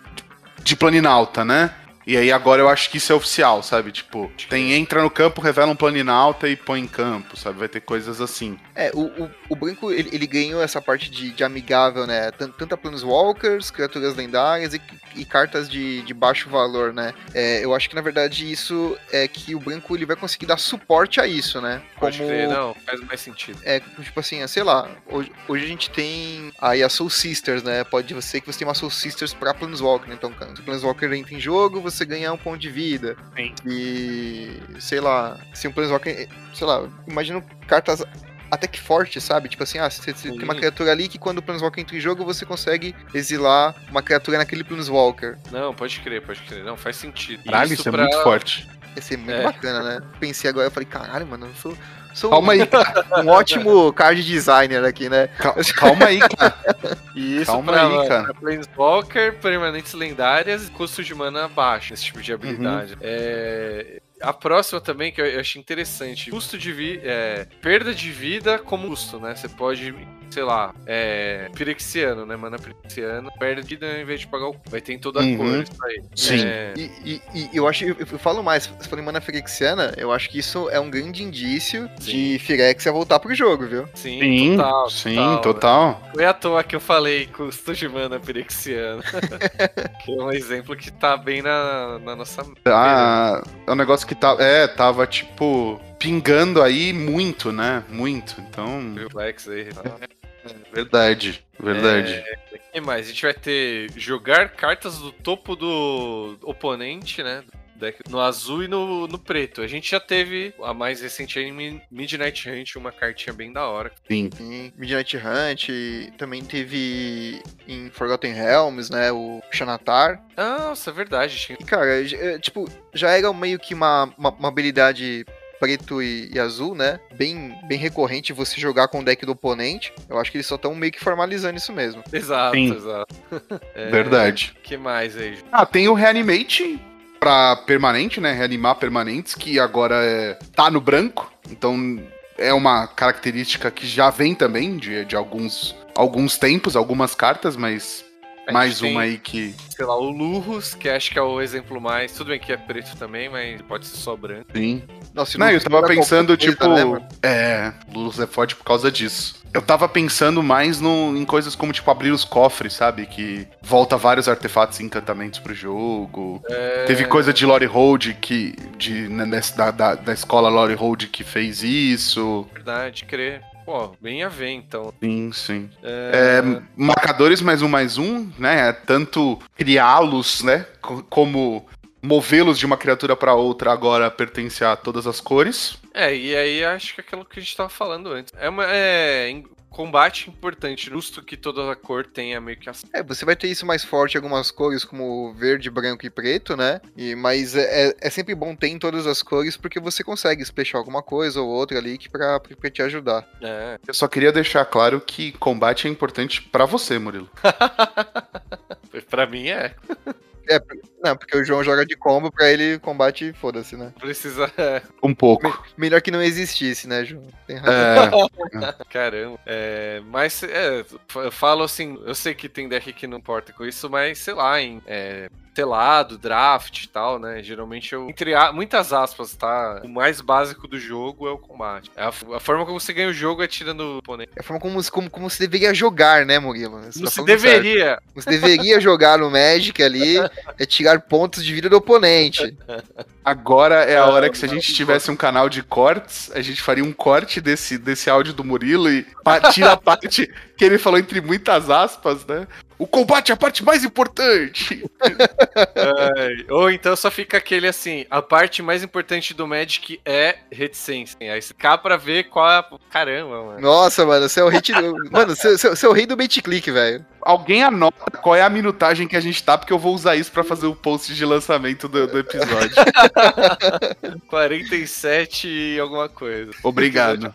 de planinalta, né? E aí agora eu acho que isso é oficial, sabe? Tipo, tem entra no campo, revela um planinalta e põe em campo, sabe? Vai ter coisas assim. É, o, o, o branco, ele, ele ganhou essa parte de, de amigável, né? Tan- Tanto a Planeswalkers, criaturas lendárias e, e cartas de, de baixo valor, né? É, eu acho que, na verdade, isso é que o branco, ele vai conseguir dar suporte a isso, né? Pode crer, não, faz mais sentido. É, tipo assim, sei lá, hoje, hoje a gente tem aí a Soul Sisters, né? Pode ser que você tenha uma Soul Sisters pra Planeswalker, né? Então, se o Planeswalker entra em jogo, você ganha um ponto de vida. Sim. E, sei lá, se um Planeswalker, sei lá, imagino cartas até que fortes, sabe? Tipo assim, ah, você, você tem uma criatura ali que quando o Planeswalker entra em jogo, você consegue exilar uma criatura naquele Planeswalker. Não, pode crer, pode crer. Não, faz sentido. Caralho, isso, é muito forte. Ia ser muito É. bacana, né? Pensei agora, eu falei, caralho, mano, eu sou, sou Calma aí, um ótimo card designer aqui, né? Cal- calma aí, cara. Isso Calma pra, aí, cara. pra Planeswalker, permanentes lendárias e custo de mana baixo, esse tipo de habilidade. É, A próxima também, que eu achei interessante, custo de vida, é, perda de vida como custo, né? Você pode, sei lá, é, pirexiano, né? Mana pirexiano, perde vida ao invés de pagar o... Vai ter em toda a Uhum. cor isso aí. Sim. É, E, e- e eu acho, eu, eu falo mais, você falou em mana Firexiana, eu acho que isso é um grande indício de Firexia voltar pro jogo, viu? sim, Sim, total. sim, total. total. Foi à toa que eu falei custo de mana pirexiano. que é um exemplo que tá bem na, na nossa... Ah, é um negócio que tá, é, tava tipo pingando aí muito, né? Muito. Então, Reflex aí. tá? verdade, verdade. O que mais? A gente vai ter jogar cartas do topo do oponente, né? No azul e no, no preto. A gente já teve a mais recente aí em Midnight Hunt, uma cartinha bem da hora. Sim. Em Midnight Hunt, também teve em Forgotten Realms, né, o Xanatar. Nossa, é verdade. E, cara, é, tipo, já era meio que uma, uma, uma habilidade preto e, e azul, né? Bem, bem recorrente você jogar com o deck do oponente. Eu acho que eles só estão meio que formalizando isso mesmo. Exato, Sim. exato. É, Verdade. que mais aí? Ah, tem o Reanimate pra permanente, né? Reanimar permanentes, que agora é, tá no branco. Então é uma característica que já vem também de, de alguns, alguns tempos, algumas cartas, mas mais uma aí que. Sei lá, o Lurrus, que acho que é o exemplo mais. Tudo bem que é preto também, mas pode ser só branco. Sim. Nossa, Não, eu tava era pensando, qualquer tipo. coisa, né, é, Lulus é forte por causa disso. Eu tava pensando mais no, em coisas como, tipo, abrir os cofres, sabe? Que volta vários artefatos e encantamentos pro jogo. É, Teve coisa de Lore Hold que. De, né, da, da, da escola Lore Hold que fez isso. Verdade, crer. Pô, bem a ver, então. Sim, sim. É, É, marcadores mais um mais um, né? É tanto criá-los, né? co- Como movê-los de uma criatura pra outra agora pertence a todas as cores. É, e aí acho que é aquilo que a gente tava falando antes. É uma. É, em- combate importante, justo que toda a cor tenha meio que as. É, você vai ter isso mais forte em algumas cores, como verde, branco e preto, né? E, mas é, é- é sempre bom ter em todas as cores, porque você consegue splashar alguma coisa ou outra ali que pra, pra te ajudar. É. Eu só queria deixar claro que combate é importante pra você, Murilo. pra mim é. É, não, porque o João joga de combo, pra ele combate, foda-se, né? Precisa. é, Um pouco. Melhor que não existisse, né, João? Tem razão. É, Caramba. É, mas é, eu falo assim, eu sei que tem deck que não importa com isso, mas sei lá, em é, telado, draft e tal, né? Geralmente eu. Entre a- muitas aspas, tá? O mais básico do jogo é o combate. É a, a forma como você ganha o jogo é tirando o oponente. É a forma como, como, como se deveria jogar, né, Murilo? Você Como tá se falando certo. deveria. Como se deveria jogar no Magic ali, é tirar pontos de vida do oponente. agora é a hora que se a gente tivesse um canal de cortes, a gente faria um corte desse, desse áudio do Murilo e tira a parte que ele falou entre muitas aspas, né? O combate é a parte mais importante. É, ou então só fica aquele assim, a parte mais importante do Magic é reticência. Aí você cá pra ver qual é a... Caramba, mano. Nossa, mano, você é o rei. Mano, você, você- você é o rei do bait click, velho. Alguém anota qual é a minutagem que a gente tá, porque eu vou usar isso pra fazer o post de lançamento do, do episódio. 47 e alguma coisa. Obrigado.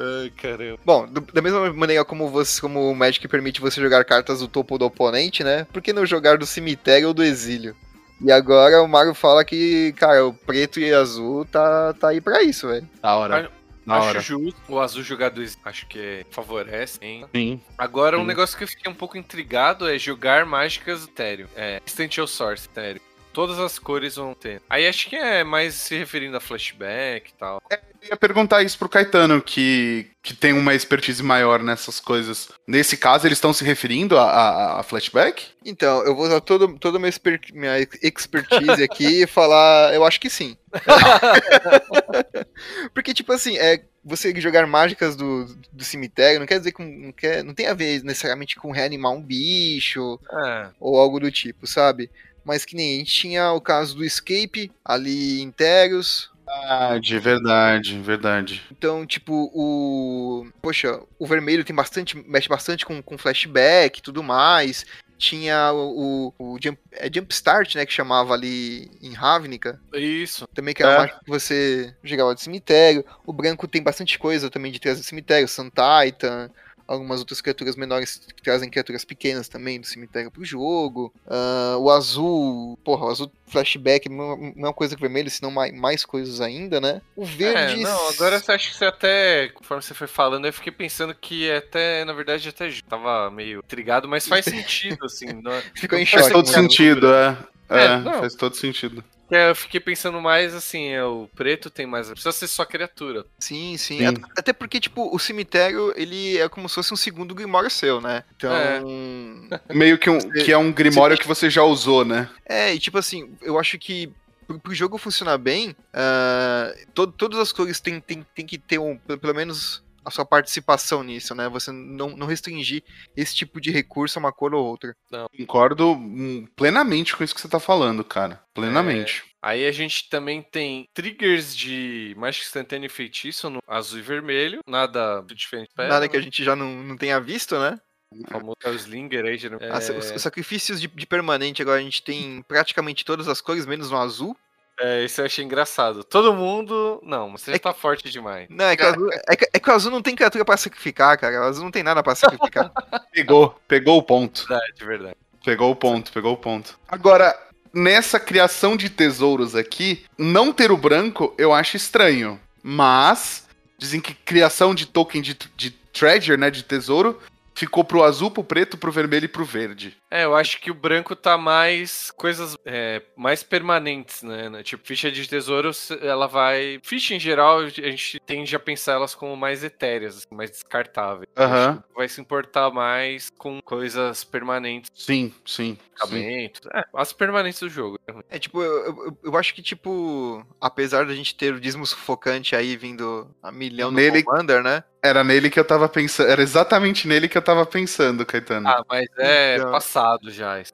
Ai, caramba. Bom, do- da mesma maneira como, você, como o Magic permite você jogar cartas do topo do oponente, né? Por que não jogar do cemitério ou do exílio? E agora o Mario fala que, cara, o preto e azul tá, tá aí pra isso, velho. Da hora. Da acho hora. justo. O azul jogador acho que favorece, hein? Sim. Agora, um Sim. negócio que eu fiquei um pouco intrigado é jogar mágicas etéreo. É, Essential Source etéreo. Todas as cores vão ter. Aí acho que é mais se referindo a flashback e tal. Eu ia perguntar isso pro Caetano, que, que tem uma expertise maior nessas coisas. Nesse caso, eles estão se referindo a, a- a flashback? Então, eu vou usar todo, toda a minha, exper- minha expertise aqui e falar, eu acho que sim. Porque, tipo assim, é, você jogar mágicas do, do cemitério não quer dizer que não, quer, não tem a ver necessariamente com reanimar um bicho É, ou algo do tipo, sabe? Mas que nem a gente tinha o caso do Escape ali em Terios. Verdade, verdade, verdade. Então, tipo, o. Poxa, o vermelho tem bastante. mexe bastante com, com flashback e tudo mais. Tinha o, o, o Jump, é Jumpstart, né? Que chamava ali em Ravnica. Isso. Também que era É. uma mágica que você jogava de cemitério. O branco tem bastante coisa também de trazer do cemitério. Sun Titan, algumas outras criaturas menores que trazem criaturas pequenas também do cemitério pro jogo. Ah, o azul, porra, o azul flashback, não é uma coisa que o vermelho, senão mais, mais coisas ainda, né? O É, verde. não, agora você acha que você até, conforme você foi falando, eu fiquei pensando que até, na verdade, até tava meio intrigado, mas faz sentido, assim. Não, é- ficou em faz Faz choque. todo sentido, é. É, É, faz todo sentido. É, eu fiquei pensando mais assim, é, o preto tem mais. Precisa ser só criatura. Sim, sim. Sim. At- Até porque, tipo, o cemitério, ele é como se fosse um segundo Grimório seu, né? Então. É. Meio que, um, que é um grimório que você já usou, né? É, e tipo assim, eu acho que pro, pro jogo funcionar bem, ah, to- todas as cores tem, tem, tem que ter um, pelo menos a sua participação nisso, né? Você não, não restringir esse tipo de recurso a uma cor ou outra. Concordo hum, plenamente com isso que você tá falando, cara. Plenamente. Aí a gente também tem triggers de mágica instantânea e feitiço no azul e vermelho. Nada diferente. Nada que a gente já não, não tenha visto, né? O famoso é o Slinger aí, geralmente. As- Os, os sacrifícios de, de permanente agora a gente tem praticamente todas as cores, menos no azul. É, isso eu achei engraçado. Todo mundo. Não, você já É tá forte demais. Não, é que, o azul, é, que, é que o azul não tem criatura pra sacrificar, cara. O azul não tem nada pra sacrificar. Pegou, pegou o ponto. Verdade, verdade. Pegou o ponto, pegou o ponto. Agora, nessa criação de tesouros aqui, não ter o branco eu acho estranho. Mas, dizem que criação de token de, de treasure, né, de tesouro, ficou pro azul, pro preto, pro vermelho e pro verde. É, eu acho que o branco tá mais coisas é, mais permanentes, né? né? Tipo, ficha de tesouros, ela vai. Ficha em geral, a gente tende a pensar elas como mais etéreas, assim, mais descartáveis. Que Vai se importar mais com coisas permanentes, Sim, sim. equipamentos. É, as permanentes do jogo. né? É tipo, eu, eu, eu acho que, tipo, apesar da gente ter o dismo sufocante aí vindo a milhão no Nele- Commander, né? Era nele que eu tava pensando. Era exatamente nele que eu tava pensando, Caetano. Ah, mas é Então. passado já. isso.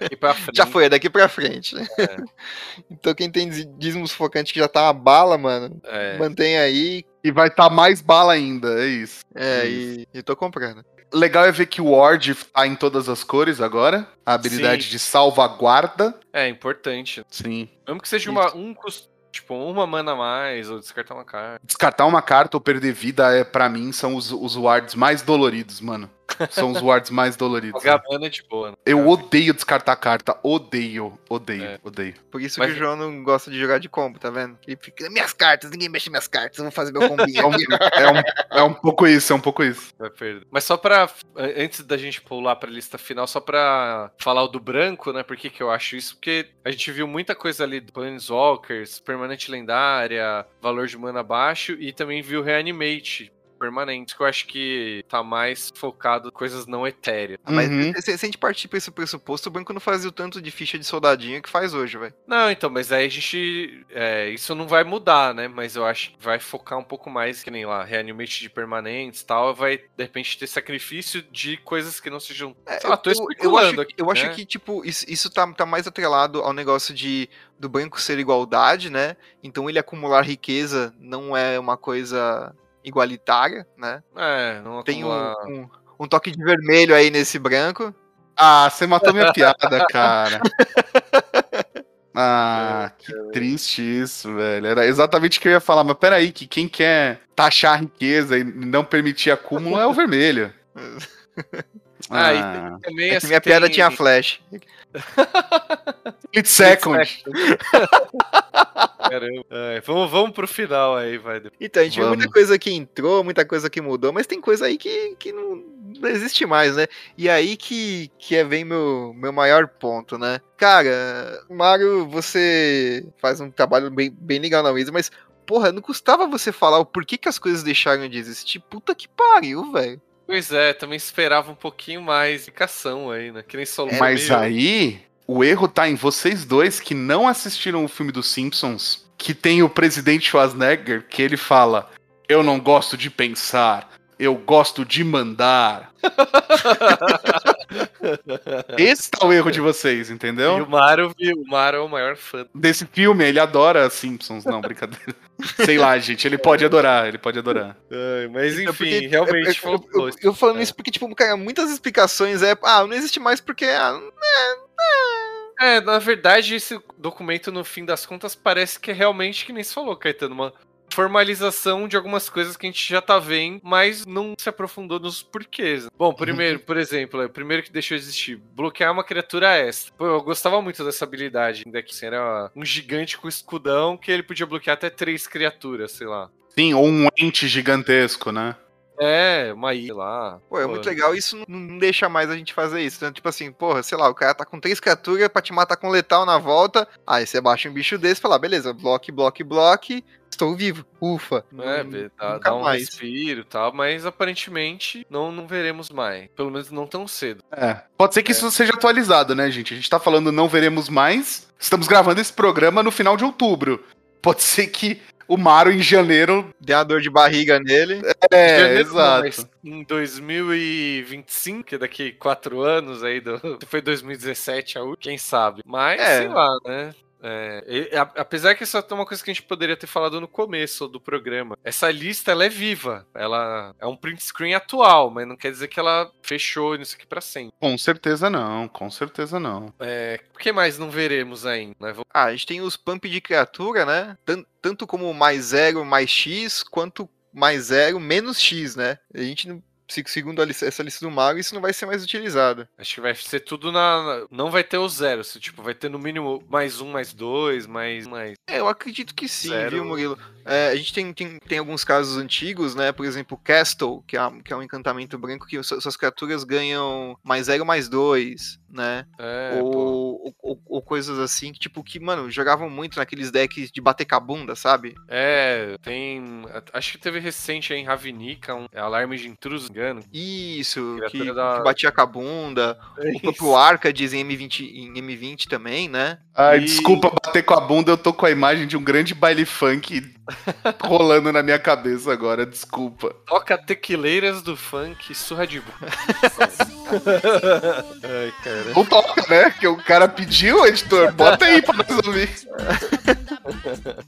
Daqui pra frente. Já foi, é daqui pra frente. então quem tem dismo sufocante que já tá uma bala, mano, É. mantém aí. E vai estar mais bala ainda, é isso. É, e, e tô comprando. Legal é ver que o Ward tá em todas as cores agora. A habilidade Sim. de salvaguarda. É importante. Sim. Mesmo que seja uma, um custo, tipo, uma mana a mais, ou descartar uma carta. Descartar uma carta ou perder vida, é para mim, são os, os wards mais doloridos, mano. São os wards mais doloridos. Jogar mana é de boa. né? Eu odeio descartar carta. Odeio, odeio, É. odeio. Por isso Mas- que o João não gosta de jogar de combo, tá vendo? Ele fica, minhas cartas, ninguém mexe minhas cartas, eu vou fazer meu combinho É um, é um- é um pouco isso, é um pouco isso. Vai perder. Mas só pra. Antes da gente pular pra lista final, só pra falar o do branco, né? Por que, que eu acho isso? Porque a gente viu muita coisa ali do Planeswalkers, permanente lendária, valor de mana baixo, e também viu Reanimate. Permanente, que eu acho que tá mais focado em coisas não etéreas. Ah, Mas Uhum. se, se a gente partir pra esse pressuposto, o banco não fazia o tanto de ficha de soldadinho que faz hoje, velho. Não, então, mas aí a gente. é, isso não vai mudar, né? Mas eu acho que vai focar um pouco mais, que nem lá, reanimate de permanentes e tal. Vai, de repente, ter sacrifício de coisas que não sejam. sei lá, tô É, eu, eu especulando acho, aqui. eu acho né? que, tipo, isso, isso tá, tá mais atrelado ao negócio de do banco ser igualdade, né? Então ele acumular riqueza não é uma coisa igualitária, né? É, não Tem um, um, um toque de vermelho aí nesse branco. Ah, você matou minha piada, cara. Ah, que triste isso, velho. Era exatamente o que eu ia falar, mas peraí, que quem quer taxar a riqueza e não permitir acúmulo é o vermelho. Ah, e Ah, também É que minha piada tem- tinha flash. split second. Caramba. É, vamos, vamos pro final aí, vai. Então, a gente viu muita Vamos. coisa que entrou, muita coisa que mudou, mas tem coisa aí que, que não, não existe mais, né? E aí que, que é, vem meu, meu maior ponto, né? Cara, Mario, você faz um trabalho bem, bem legal na mesa, mas, porra, não custava você falar o porquê que as coisas deixaram de existir? Puta que pariu, velho. Pois é, também esperava um pouquinho mais de explicação aí, né? Que nem solo É, Mas meio- aí, o erro tá em vocês dois que não assistiram o filme dos Simpsons, que tem o presidente Schwarzenegger, que ele fala: Eu não gosto de pensar, eu gosto de mandar. Esse tá o erro de vocês, E entendeu? o Mario, viu? O Mario é o maior fã. Desse filme, ele adora Simpsons. Não, brincadeira. Sei lá, gente, ele pode adorar, ele pode adorar. Ai, mas enfim, É porque- realmente eu, eu- eu- isso. eu falando É. isso porque, tipo, cara, muitas explicações é. Ah, não existe mais porque. Ah, É, na verdade, esse documento, no fim das contas, parece que é realmente, que nem se falou, Caetano, uma formalização de algumas coisas que a gente já tá vendo, mas não se aprofundou nos porquês. Bom, primeiro, por exemplo, é, o primeiro que deixou de existir, bloquear uma criatura extra. Pô, eu gostava muito dessa habilidade, ainda que assim, era um gigante com escudão que ele podia bloquear até três criaturas, sei lá. Sim, ou um ente gigantesco, né? É, uma ilha lá. Pô, é muito legal, isso não, não deixa mais a gente fazer isso. Então, tipo assim, porra, sei lá, o cara tá com três criaturas pra te matar com letal na volta. Aí você baixa um bicho desse e fala, beleza, bloque, bloque, bloque, estou vivo. Ufa. É, Bê, dá, nunca dá um mais. respiro e tal, mas aparentemente não, não veremos mais. Pelo menos não tão cedo. É. Pode ser que isso seja atualizado, né, gente? A gente tá falando não veremos mais. Estamos gravando esse programa no final de outubro. Pode ser que o Mario em janeiro. Deu uma dor de barriga nele. É, Janeiro não, exato. mas Em 2025, que é daqui quatro anos aí, do, foi 2017 a última, quem sabe. Mas, É. sei lá, né? É, e- a- apesar que isso é uma coisa que a gente poderia ter falado no começo do programa. Essa lista, ela é viva. Ela é um print screen atual, mas não quer dizer que ela fechou nisso aqui pra sempre. Com certeza não, com certeza não. É, o que mais não veremos ainda? né? Ah, a gente tem os pump de criatura, né? Tan- Tanto como mais zero, mais X, quanto mais zero, menos X, né? A gente não. Se- Segundo essa lista do Mario, isso não vai ser mais utilizado. Acho que vai ser tudo na. Não vai ter o zero. se, Tipo, vai ter no mínimo mais um, mais dois, mais. mais... É, eu acredito que sim, Zero. viu, Murilo? É, a gente tem, tem, tem alguns casos antigos, né? Por exemplo, Castle, que é, que é um encantamento branco que su- suas criaturas ganham mais zero, mais dois, né? É, ou, ou, ou coisas assim, que, tipo, que, mano, jogavam muito naqueles decks de bater com a bunda, sabe? É, tem. Acho que teve recente aí em Ravnica, um alarme de intruso, não me engano. Isso, que, da- que batia com a bunda. O próprio Arcades em M20, em M20 também, né? Ai, E- desculpa bater com a bunda, eu tô com a imagem de um grande baile funk rolando na minha cabeça agora, desculpa. Toca tequileiras do funk, surra de Ai, cara. Não toca, né? Que o cara pediu, editor, bota aí pra nós ouvir.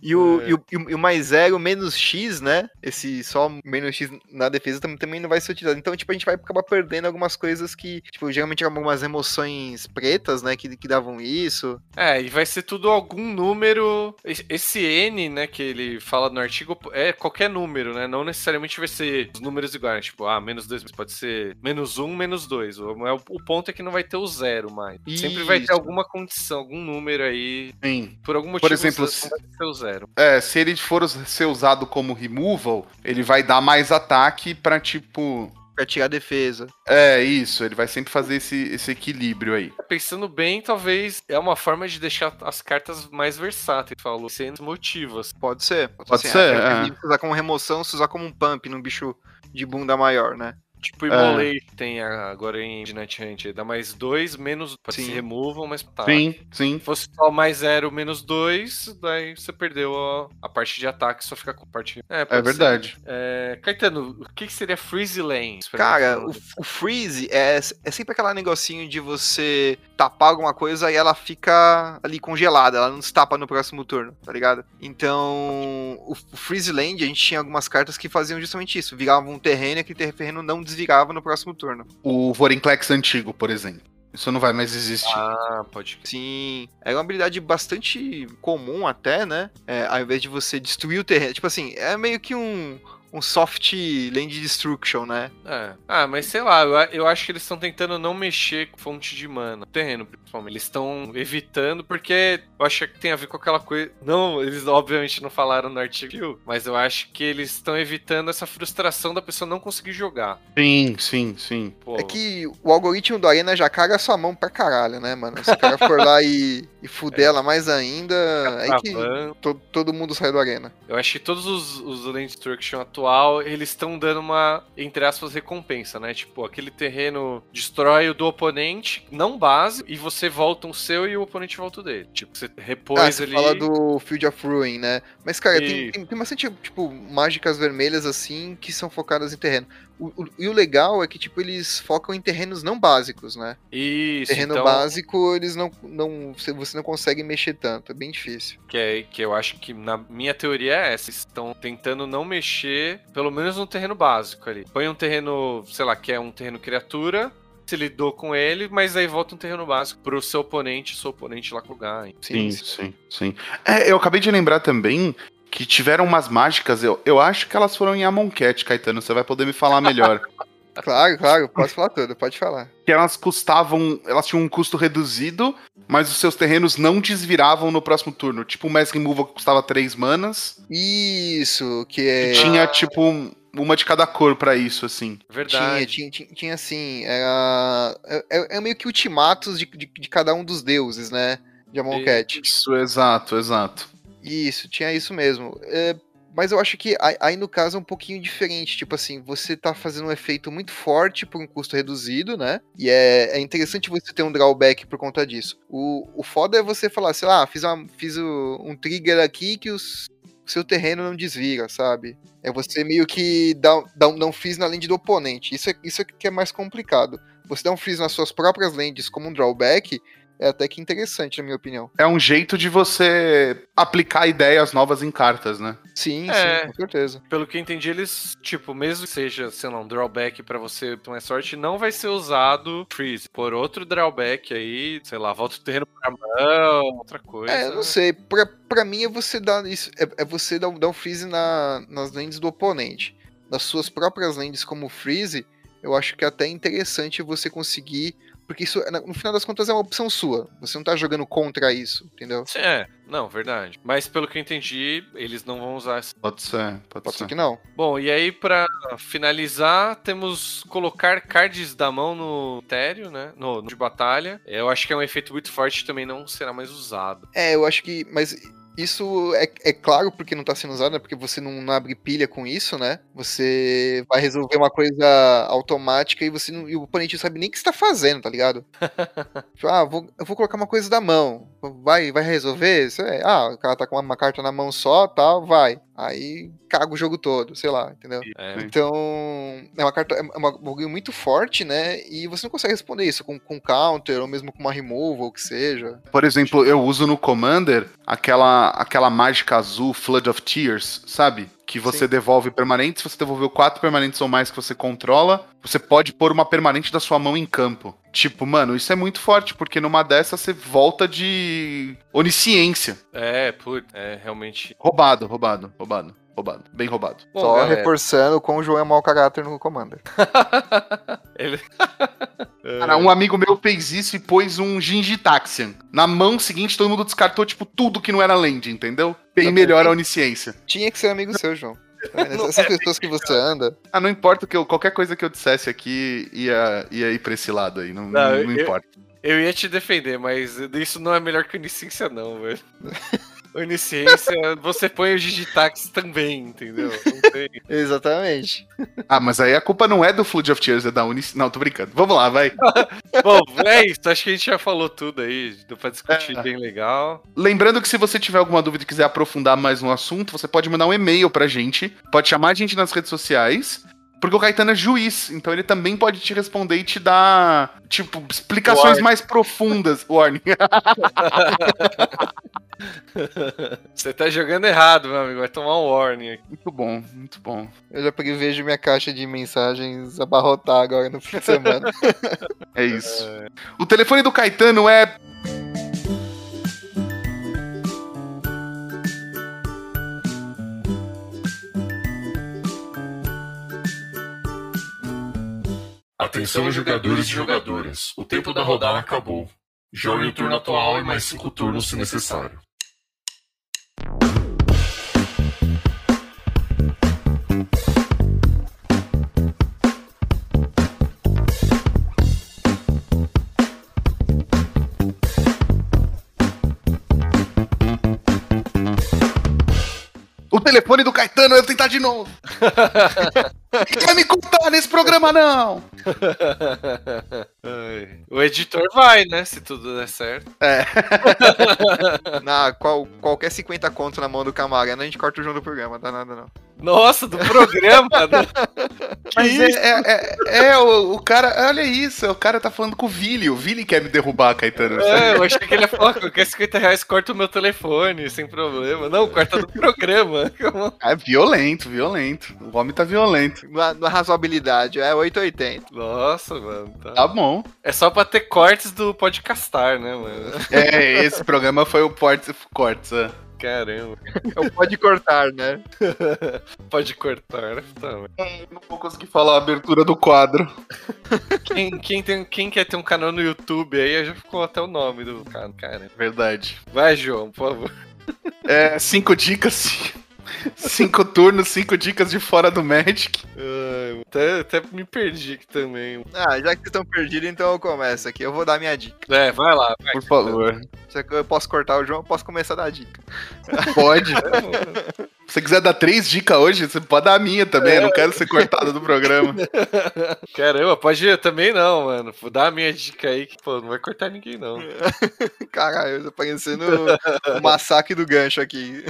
E o, e o, e o- e o mais zero, menos X, né? Esse só menos X na defesa também, também não vai ser utilizado. Então, tipo, a gente vai acabar perdendo algumas coisas que, tipo, geralmente eram algumas emoções pretas, né? Que, que davam isso. É, e vai ser tudo algum número. es- Esse N, né, que ele fala no artigo, é qualquer número, né? Não necessariamente vai ser os números iguais. Tipo, ah, menos dois, pode ser menos um, menos dois. O, o- o ponto é que não vai ter o zero mais. Sempre vai ter Isso. alguma condição, algum número aí. Sim. Por algum motivo, exemplo, não se- vai ser o zero. É, se ele for ser usado como removal, ele vai dar mais ataque pra, tipo... Pra tirar a defesa. É, isso, ele vai sempre fazer esse, esse equilíbrio aí. Pensando bem, talvez é uma forma de deixar as cartas mais versáteis, falou, sendo motivos. Pode ser. Pode ser, ser, ah, é. Se usar como remoção, se usar como um pump num bicho de bunda maior, né? Tipo, o É. Imolei que tem agora em Night Hunt. Dá mais dois, menos. Pode Sim. se removam, mas tá. Sim, sim. Se fosse só mais zero, menos dois, daí você perdeu a, a parte de ataque, só fica com a parte. É, É verdade. É, Caetano, o que, que seria Freeze Lane? Cara, o, o freeze é, é sempre aquele negocinho de você tapar alguma coisa e ela fica ali congelada, ela não se tapa no próximo turno, tá ligado? Então, o, o freeze land, a gente tinha algumas cartas que faziam justamente isso, viravam um terreno e aquele terreno não desvirava no próximo turno. O Vorinclex antigo, por exemplo. Isso não vai mais existir. Ah, pode. Sim, é uma habilidade bastante comum até, né? É, ao invés de você destruir o terreno, tipo assim, é meio que um, um soft land destruction, né? É. Ah, mas sei lá, eu, eu acho que eles estão tentando não mexer com fonte de mana. Terreno, Eles estão evitando, porque eu acho que tem a ver com aquela coisa. Não, eles obviamente não falaram no artigo, mas eu acho que eles estão evitando essa frustração da pessoa não conseguir jogar. Sim, sim, sim. Pô, É que o algoritmo do Arena já caga a sua mão pra caralho, né, mano? Se o cara for lá e, e fuder ela mais ainda, aí que to- todo mundo sai do Arena. Eu acho que todos os, os Land Destruction atual, eles estão dando uma, entre aspas, recompensa, né? Tipo, aquele terreno destrói o do oponente, não base, e você você volta um seu e o oponente volta o dele. Tipo, você Ah, repôs você ali. fala do Field of Ruin, né? Mas, cara, tem, Isso. tem, tem bastante, tipo, mágicas vermelhas, assim, que são focadas em terreno. O- o- e o legal é que, tipo, eles focam em terrenos não básicos, né? Isso, Terreno então, básico, eles não, não. Você você não consegue mexer tanto, é bem difícil. que, é, que eu acho que na minha teoria é essa. Estão tentando não mexer, pelo menos no terreno básico ali. Põe um terreno, sei lá, que é um terreno criatura, se lidou com ele, mas aí volta um terreno básico pro seu oponente, seu oponente lá lugar. Sim, sim, sim. É, eu acabei de lembrar também que tiveram umas mágicas, eu, eu acho que elas foram em Amonkhet, Caetano, você vai poder me falar melhor. Claro, claro, pode falar tudo, pode falar. que elas custavam, elas tinham um custo reduzido, mas os seus terrenos não desviravam no próximo turno. Tipo o Mass Removal que custava 3 manas, Isso, que e é. tinha tipo um- uma de cada cor pra isso, assim. Tinha, Verdade. tinha, tinha, tinha assim, era, é, é- é meio que ultimatos de, de, de cada um dos deuses, né? De Amonkhet. Isso, exato, exato. Isso, tinha isso mesmo. É, mas eu acho que aí, aí, no caso é um pouquinho diferente. Tipo assim, você tá fazendo um efeito muito forte por um custo reduzido, né? E é, é interessante você ter um drawback por conta disso. O, o foda é você falar, sei lá, fiz, uma, fiz um trigger aqui que os, seu terreno não desvira, sabe? É você meio que dá, dá, dá um freeze na land do oponente. Isso é, isso é que é mais complicado. Você dá um freeze nas suas próprias lands como um drawback, é até que interessante, na minha opinião. É um jeito de você aplicar ideias novas em cartas, né? Sim, É. sim, com certeza. Pelo que eu entendi, eles, tipo, mesmo que seja, sei lá, um drawback pra você ter mais sorte, não vai ser usado freeze. Por outro drawback aí, sei lá, volta o terreno pra mão, outra coisa. É, eu não sei. Pra, pra mim é você dar isso. É, é você dar, um- dar um freeze na, nas lands do oponente. Nas suas próprias lands como freeze, eu acho que é até interessante você conseguir. Porque isso, no final das contas, é uma opção sua. Você não tá jogando contra isso, entendeu? Sim, É, não, verdade. Mas pelo que eu entendi, eles não vão usar essa. Pode ser, pode, Pode ser. ser que não. Bom, e aí pra finalizar, temos colocar cards da mão no Tério, né? No, no de batalha. Eu acho que é um efeito muito forte também não será mais usado. É, eu acho que. Mas isso é, é claro porque não tá sendo usado, né? Porque você não, não abre pilha com isso, né? Você vai resolver uma coisa automática e você não, e o oponente não sabe nem o que você tá fazendo, tá ligado? Tipo, ah, vou, eu vou colocar uma coisa da mão. Vai, vai resolver? Isso é, ah, o cara tá com uma, uma carta na mão só, tal, vai. Aí caga o jogo todo, sei lá, entendeu? É. Então, é uma carta, é uma um bagulho muito forte, né? E você não consegue responder isso com, com counter, ou mesmo com uma removal, ou o que seja. Por exemplo, eu uso no Commander aquela, aquela mágica azul Flood of Tears, sabe? Que você Sim. devolve permanentes, se você devolveu quatro permanentes ou mais que você controla, você pode pôr uma permanente da sua mão em campo. Tipo, mano, isso é muito forte, porque numa dessas você volta de onisciência. é, putz, é realmente. Roubado, roubado, roubado, roubado. Bem roubado. Bom, Só galera, reforçando quão o João é mau caráter no Commander. Ele... Cara, um amigo meu fez isso e pôs um Gingitaxian. Na mão seguinte, todo mundo descartou, tipo, tudo que não era land, entendeu? Bem Tá melhor a bem. onisciência. Tinha que ser amigo seu, João. Não Essas pessoas que você anda. Ah, não importa que eu, qualquer coisa que eu dissesse aqui ia, ia ir pra esse lado aí, não, Não, não, não eu- importa. Eu ia te defender, mas isso não é melhor que onisciência, não, velho. Onisciência, você põe o Digitax também, entendeu? Não tem. Exatamente. Ah, mas aí a culpa não é do Flood of Tears, é da Unic... Não, tô brincando. Vamos lá, vai. Bom, é isso. Acho que a gente já falou tudo aí. Deu pra discutir É. bem legal. Lembrando que se você tiver alguma dúvida e quiser aprofundar mais no assunto, você pode mandar um e-mail pra gente, pode chamar a gente nas redes sociais, porque o Caetano é juiz, então ele também pode te responder e te dar, tipo, explicações Warning. mais profundas. Warning. Você tá jogando errado, meu amigo. Vai tomar um warning aqui. muito bom, muito bom. Eu já prevejo minha caixa de mensagens abarrotar agora no fim de semana. É isso. O telefone do Caetano é. Atenção jogadores e jogadoras, o tempo da rodada acabou. Jogue o turno atual e mais cinco turnos se necessário. O telefone do Caetano, eu vou tentar de novo. Não vai me contar nesse programa, não. O editor vai, né? Se tudo der certo. É. Na, qual, qualquer 50 conto na mão do camarada, a gente corta o jogo do programa, dá nada não. Nossa, do programa. né? Mas é, é, é, é, o, o cara. Olha isso, o cara tá falando com o Vili. O Vili quer me derrubar, Caetano. É, eu achei que ele ia falar, qualquer 50 reais corta o meu telefone, sem problema. Não, corta do programa. É violento, violento. O homem tá violento. Na, na razoabilidade, é 880. Nossa, mano. Tá. Tá bom. É só pra ter cortes do podcastar, né, mano? É, esse programa foi o Portes Cortes. é. Caramba. Então pode cortar, né? Pode cortar, né? Tá. Não vou conseguir falar a abertura do quadro. quem, quem, tem, quem quer ter um canal no YouTube aí, já ficou até o nome do cara. cara. Verdade. Vai, João, por favor. É, cinco dicas. Cinco turnos, cinco dicas de fora do Magic. Até, até me perdi aqui também. Ah, já que vocês estão perdidos, então eu começo aqui. Eu vou dar minha dica. É, vai lá. Vai. Por favor. Eu posso cortar o João, eu posso começar a dar dica. Pode. Se você quiser dar três dicas hoje, você pode dar a minha também. Eu não quero ser cortado do programa. Caramba, pode ir também não, mano. Vou dar a minha dica aí que, pô, não vai cortar ninguém, não. Caralho, eu tô parecendo o massacre do gancho aqui.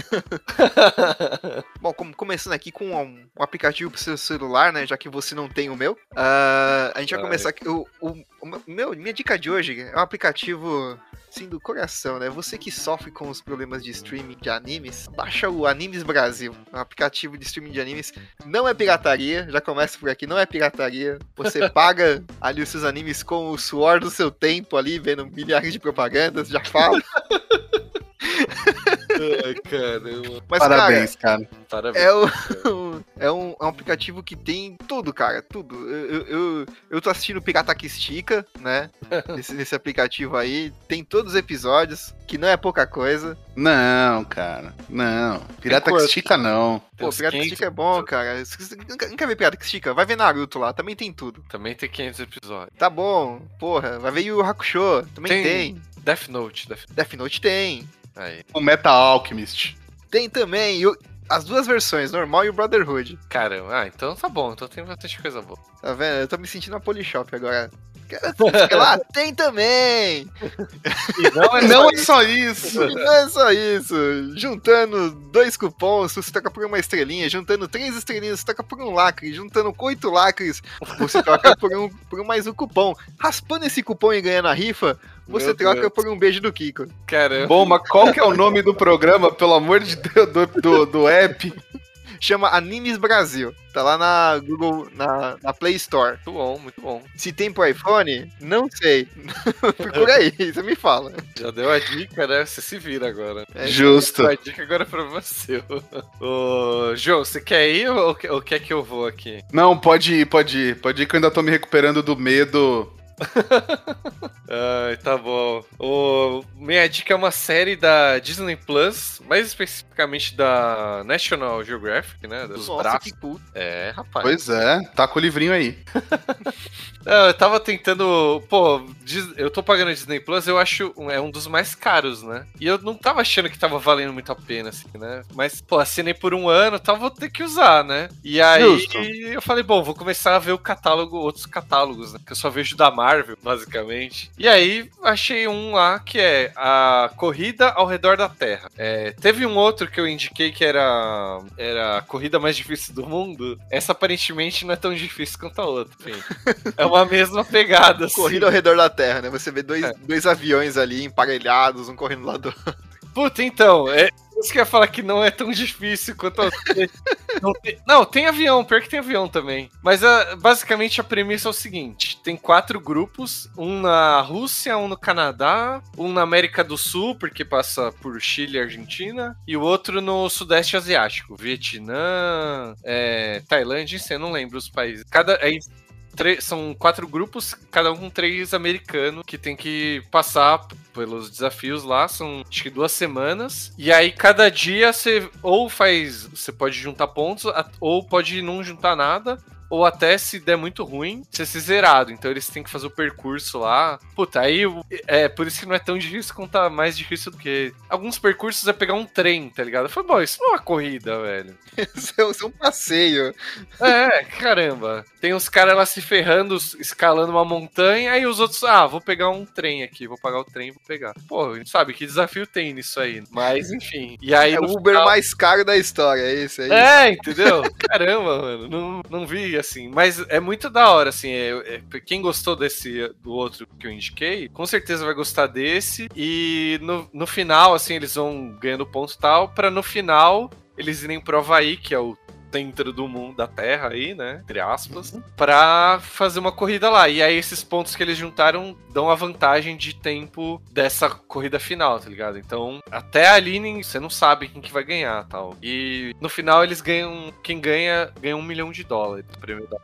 Bom, com- começando aqui com um, um aplicativo pro seu celular, né? Já que você não tem o meu. Ah, a gente vai Vai. começar aqui. O, o, o meu, minha dica de hoje é um aplicativo. Sim, do coração, né? Você que sofre com os problemas de streaming de animes, baixa o Animes Brasil, um aplicativo de streaming de animes. Não é pirataria, já começa por aqui, não é pirataria. Você paga ali os seus animes com o suor do seu tempo ali, vendo milhares de propagandas, já falo. Ai, caramba. Mas, Parabéns, cara. cara, Parabéns. é, o, é, um, é um aplicativo que tem tudo, cara, tudo. Eu, eu, eu, tô assistindo Pirata que Estica, né? Nesse, nesse aplicativo aí. Tem todos os episódios, que não é pouca coisa. Não, cara. Não. Pirata que estica, não. Pô, Pirata que 500 Estica é bom, cara. Nunca, nunca vê Pirata que Estica? Vai ver Naruto lá, também tem tudo. Também tem 500 episódios. Tá bom, porra. Vai ver Yu Yu Hakusho, também Tem. tem. Death Note, Death Death Note tem. Aí. O Meta Alchemist. Tem também. o- as duas versões, normal e o Brotherhood. Caramba, ah, então tá bom, então tem bastante coisa boa. Tá vendo? Eu tô me sentindo na Polishop agora. Lá, tem também! E não é Não é só isso. E não é só isso. Juntando dois cupons, você troca por uma estrelinha. Juntando três estrelinhas, você troca por um lacre. Juntando oito lacres, você troca por, um, por mais um cupom. Raspando esse cupom e ganhando a rifa, você Meu troca Deus. por um beijo do Kiko. Caramba. Bom, mas qual que é o nome do programa, pelo amor de Deus, do, do, do app? Chama Animes Brasil. Tá lá na Google, na, na Play Store. Muito bom, muito bom. Se tem pro iPhone, não sei. Procura aí, você me fala. Já deu a dica, né? Você se vira agora. É, Justo. A dica agora é pra você. Ô, João, você quer ir ou, ou quer que eu vou aqui? Não, pode ir, pode ir. Pode ir que eu ainda tô me recuperando do medo. Ai, tá bom. O, minha dica é uma série da Disney Plus, mais especificamente da National Geographic, né? Dos Nossa, braços. É, rapaz. Pois é, tá com o livrinho aí. Eu tava tentando. Pô, eu tô pagando a Disney Plus, eu acho é um dos mais caros, né? E eu não tava achando que tava valendo muito a pena, assim, né? Mas, pô, assinei por um ano, tal, vou ter que usar, né? E aí Justo. eu falei, bom, vou começar a ver o catálogo, outros catálogos, né? Que eu só vejo da Marvel, basicamente. E aí achei um lá que é a Corrida ao Redor da Terra. É, teve um outro que eu indiquei que era, era a corrida mais difícil do mundo. Essa aparentemente não é tão difícil quanto a outra. Enfim, é uma mesma pegada. Assim. Corrida ao redor da Terra, né? Você vê dois, É. dois aviões ali emparelhados, um correndo lá do. Puta, então, é isso que eu ia falar que não é tão difícil quanto a não, tem, não, tem avião, pior que tem avião também. Mas ah, basicamente a premissa é o seguinte: tem quatro grupos, um na Rússia, um no Canadá, um na América do Sul, porque passa por Chile e Argentina, e o outro no Sudeste Asiático, Vietnã, é, Tailândia, eu não lembro os países. Cada. tre- são quatro grupos, cada um com três americanos que tem que passar pelos desafios lá. São acho que duas semanas. E aí, cada dia você ou faz. Você pode juntar pontos, ou pode não juntar nada. Ou até se der muito ruim, você ser zerado. Então eles têm que fazer o percurso lá. Puta, aí é por isso que não é tão difícil quanto tá mais difícil do que. Alguns percursos é pegar um trem, tá ligado? Falei, bom, isso não é uma corrida, velho. isso, é, isso é um passeio. É, caramba. Tem uns caras lá se ferrando, escalando uma montanha, aí os outros, ah, vou pegar um trem aqui, vou pagar o trem, vou pegar. Pô, sabe que desafio tem nisso aí. Mas, enfim. E aí, é o Uber final... mais caro da história, é isso aí. É, entendeu? Caramba, mano. Não, não vi assim. Mas é muito da hora, assim. É, é, quem gostou desse do outro que eu indiquei, com certeza vai gostar desse. E no, no final, assim, eles vão ganhando ponto tal, pra no final eles irem pro Havaí, que é o centro do mundo, da Terra aí, né? Entre aspas, uhum. pra fazer uma corrida lá. E aí esses pontos que eles juntaram dão a vantagem de tempo dessa corrida final, tá ligado? Então, até ali você não sabe quem que vai ganhar tal. E no final eles ganham. Quem ganha ganha um milhão de dólares no prêmio da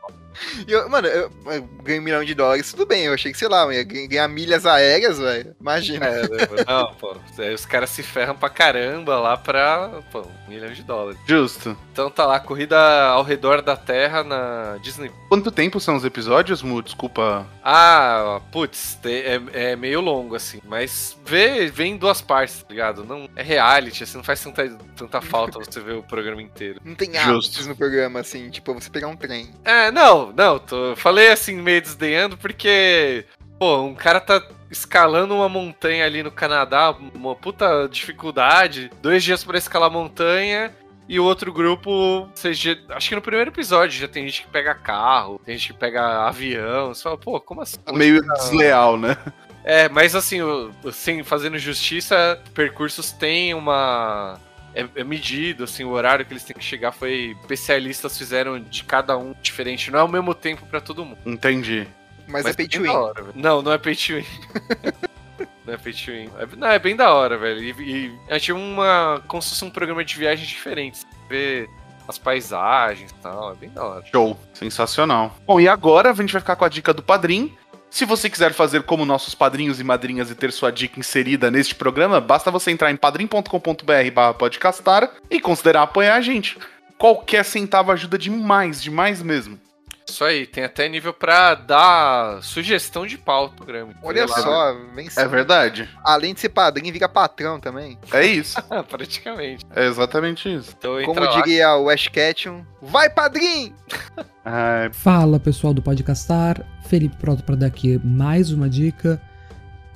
eu, mano, eu, eu, ganho um milhão de dólares, tudo bem. Eu achei que, sei lá, eu ia ganhar milhas aéreas, velho. Imagina. É, né, não, pô. Aí os caras se ferram pra caramba lá pra. Pô, um milhão de dólares. Justo. Então tá lá, corrida ao redor da Terra na Disney. Quanto tempo são os episódios, Mu? Desculpa. Ah, putz, é, é meio longo, assim. Mas vê, vê em duas partes, tá ligado? Não, é reality, assim, não faz tanta, tanta falta você ver o programa inteiro. Não tem hábitos no programa, assim, tipo, você pegar um trem. É, não, não, tô, falei assim, meio desdenhando, porque, pô, um cara tá escalando uma montanha ali no Canadá, uma puta dificuldade, dois dias para escalar a montanha, e o outro grupo, seja, acho que no primeiro episódio já tem gente que pega carro, tem gente que pega avião. Você fala, pô, como assim? Meio desleal, né? É, mas assim, assim, fazendo justiça, percursos têm uma é, é, medido, assim, o horário que eles têm que chegar foi. Especialistas fizeram de cada um diferente, não é o mesmo tempo para todo mundo. Entendi. Mas, Mas é pay to win. Hora, não, não é pay to win. não é pay. É, não, é bem da hora, velho. E, e a gente tinha uma. como se fosse um programa de viagens diferentes. Ver as paisagens e tal, é bem da hora. Show, sensacional. Bom, e agora a gente vai ficar com a dica do padrinho. Se você quiser fazer como nossos padrinhos e madrinhas e ter sua dica inserida neste programa, basta você entrar em padrim.com.br podcastar e considerar apoiar a gente. Qualquer centavo ajuda demais, demais mesmo. Isso aí, tem até nível pra dar sugestão de pauta no programa. Olha só, vem É verdade. Além de ser padrinho, vira patrão também. É isso. Praticamente. É exatamente isso. Então, Como lá. diria o Ash Ketchum, vai padrinho! Fala pessoal do Podcastar, Felipe pronto para dar aqui mais uma dica.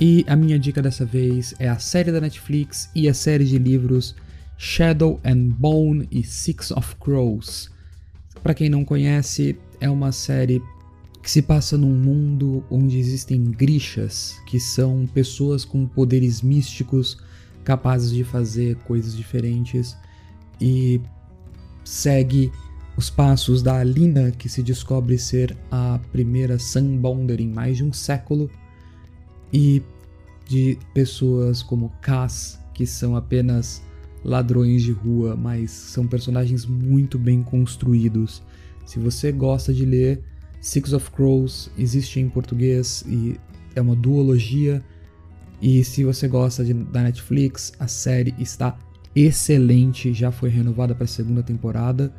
E a minha dica dessa vez é a série da Netflix e a série de livros Shadow and Bone e Six of Crows. Para quem não conhece, é uma série que se passa num mundo onde existem grixas, que são pessoas com poderes místicos capazes de fazer coisas diferentes e segue os passos da Alina, que se descobre ser a primeira Sunbounder em mais de um século, e de pessoas como Cass, que são apenas ladrões de rua, mas são personagens muito bem construídos se você gosta de ler, Six of Crows existe em português e é uma duologia. E se você gosta de, da Netflix, a série está excelente, já foi renovada para a segunda temporada.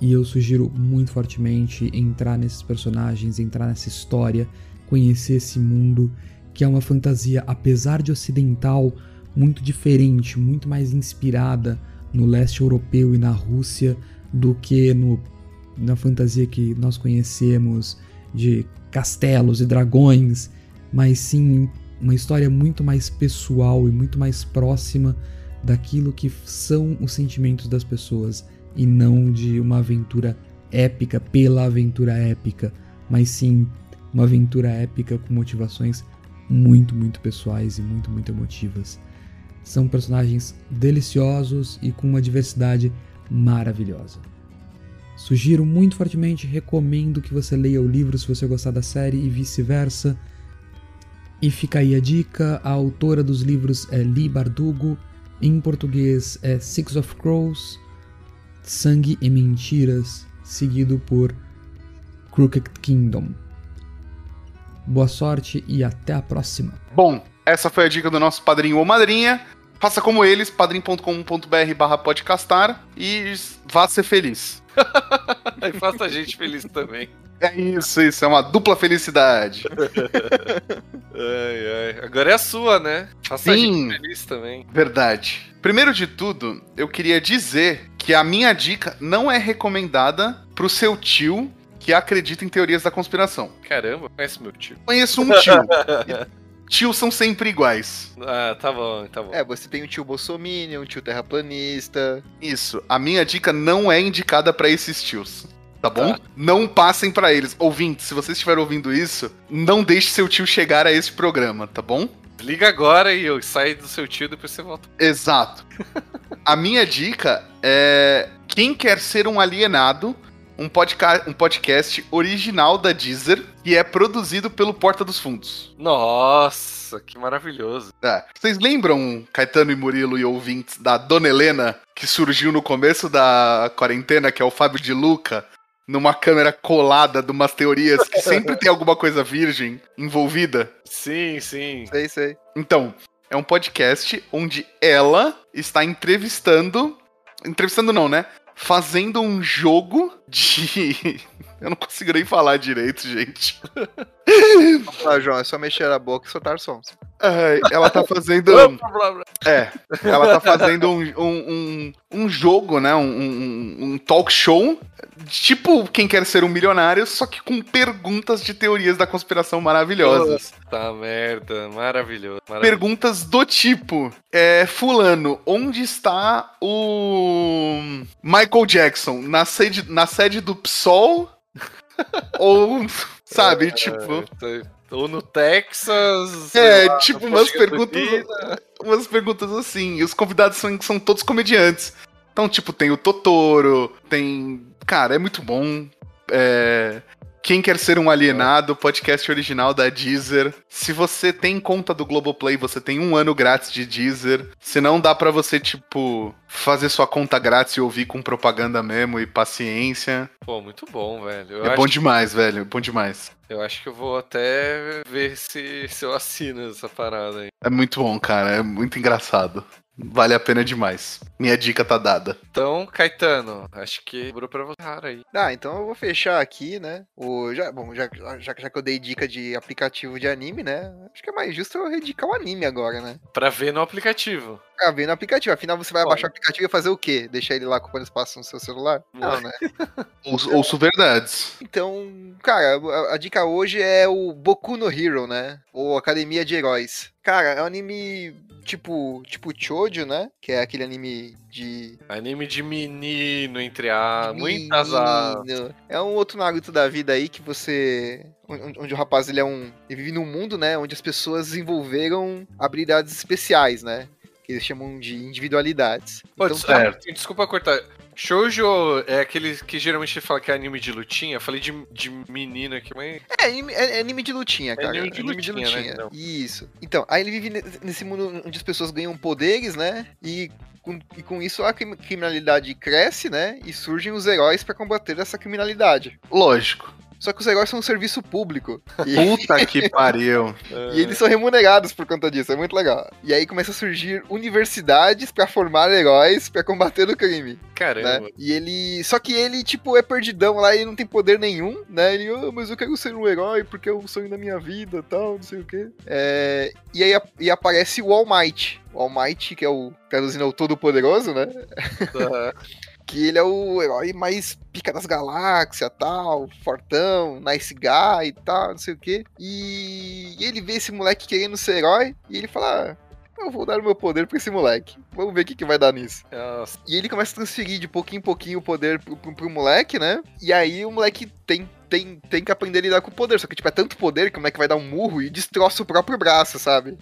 E eu sugiro muito fortemente entrar nesses personagens, entrar nessa história, conhecer esse mundo que é uma fantasia, apesar de ocidental, muito diferente, muito mais inspirada no leste europeu e na Rússia do que no na fantasia que nós conhecemos de castelos e dragões, mas sim uma história muito mais pessoal e muito mais próxima daquilo que são os sentimentos das pessoas e não de uma aventura épica pela aventura épica, mas sim uma aventura épica com motivações muito, muito pessoais e muito, muito emotivas. São personagens deliciosos e com uma diversidade maravilhosa. Sugiro muito fortemente, recomendo que você leia o livro se você gostar da série e vice-versa. E fica aí a dica: a autora dos livros é Lee Bardugo, em português é Six of Crows, Sangue e Mentiras, seguido por Crooked Kingdom. Boa sorte e até a próxima. Bom, essa foi a dica do nosso padrinho ou madrinha. faça como eles, padrim.com.br barra podcastar e vá ser feliz. e faça a gente feliz também. É isso, isso, é uma dupla felicidade. ai, ai. Agora é a sua, né? Faça Sim, a gente feliz também. Verdade. Primeiro de tudo, eu queria dizer que a minha dica não é recomendada pro seu tio que acredita em teorias da conspiração. Caramba, conhece meu tio. Conheço um tio. Tios são sempre iguais. Ah, tá bom, tá bom. É, você tem um tio bolsominion, um tio terraplanista. Isso. A minha dica não é indicada para esses tios tá bom? Tá. Não passem para eles. Ouvintes, se vocês estiverem ouvindo isso, não deixe seu tio chegar a esse programa, tá bom? Liga agora e eu saio do seu tio e depois você volta. Exato. a minha dica é quem quer ser um alienado, um, podca um podcast original da Deezer e é produzido pelo Porta dos Fundos. Nossa, que maravilhoso. É. Vocês lembram, Caetano e Murilo e ouvintes, da Dona Helena, que surgiu no começo da quarentena, que é o Fábio de Luca, numa câmera colada de umas teorias que sempre tem alguma coisa virgem envolvida. Sim, sim. Sei, sei. Então, é um podcast onde ela está entrevistando. Entrevistando não, né? Fazendo um jogo de. Eu não consigo nem falar direito, gente. Ah, João, é só mexer a boca e soltar sons. É, ela tá fazendo. é, ela tá fazendo um, um, um, um jogo, né? Um, um, um, talk show. Tipo quem quer ser um milionário, só que com perguntas de teorias da conspiração maravilhosas. Tá merda, maravilhoso, maravilhoso. Perguntas do tipo: é, Fulano, onde está o Michael Jackson? Na sede, na sede do PSOL? Ou, sabe, é, tipo. Ou no Texas. É, lá, tipo umas perguntas. Umas perguntas assim. E os convidados são, são todos comediantes. Então, tipo, tem o Totoro, tem. Cara, é muito bom. É. Quem quer ser um alienado, podcast original da Deezer. Se você tem conta do Globoplay, você tem um ano grátis de Deezer. Se não dá para você, tipo, fazer sua conta grátis e ouvir com propaganda mesmo e paciência. Pô, muito bom, velho. Eu é bom demais, que... velho. É bom demais. Eu acho que eu vou até ver se, se eu assino essa parada aí. É muito bom, cara. É muito engraçado. Vale a pena demais. Minha dica tá dada. Então, Caetano, acho que sobrou pra você aí. Ah, então eu vou fechar aqui, né? O, já, bom, já, já, já que eu dei dica de aplicativo de anime, né? Acho que é mais justo eu redicar o anime agora, né? Pra ver no aplicativo. Pra ver no aplicativo. Afinal, você vai Olha. abaixar o aplicativo e fazer o quê? Deixar ele lá ocupando espaço no seu celular? Não, né? Ouço, ouço verdades. Então, cara, a, a dica hoje é o Boku no Hero, né? Ou Academia de Heróis. Cara, é um anime tipo, tipo Chojo, né? Que é aquele anime de. Anime de menino, entre a. Muitas a. É um outro Naruto da vida aí que você. Onde, onde o rapaz ele é um. Ele vive num mundo, né? Onde as pessoas desenvolveram habilidades especiais, né? Que eles chamam de individualidades. Pô, então, certo. Tá... Desculpa cortar. Shoujo é aquele que geralmente fala que é anime de lutinha. Eu falei de, de menino aqui, mas. É, anime, é, é anime de lutinha, cara. É anime de, anime lutinha, de lutinha. Né, então. Isso. Então, aí ele vive nesse mundo onde as pessoas ganham poderes, né? E com, e com isso a criminalidade cresce, né? E surgem os heróis para combater essa criminalidade. Lógico. Só que os heróis são um serviço público. E... Puta que pariu. e eles são remunerados por conta disso, é muito legal. E aí começa a surgir universidades para formar heróis para combater o crime. Caramba. Né? E ele. Só que ele, tipo, é perdidão lá, ele não tem poder nenhum, né? Ele, oh, mas eu quero ser um herói porque é o sonho da minha vida tal, não sei o quê. É... E aí e aparece o All Might. O All Might, que é o. traduzindo é o Todo-Poderoso, né? Uhum. que ele é o herói mais pica das galáxias, tal, fortão, nice guy e tal, não sei o que. E ele vê esse moleque querendo ser herói e ele fala: ah, eu vou dar o meu poder pra esse moleque. Vamos ver o que, que vai dar nisso. Nossa. E ele começa a transferir de pouquinho em pouquinho o poder pro, pro, pro moleque, né? E aí o moleque tem tem, tem que aprender a lidar com o poder. Só que, tipo, é tanto poder que o moleque vai dar um murro e destroça o próprio braço, sabe?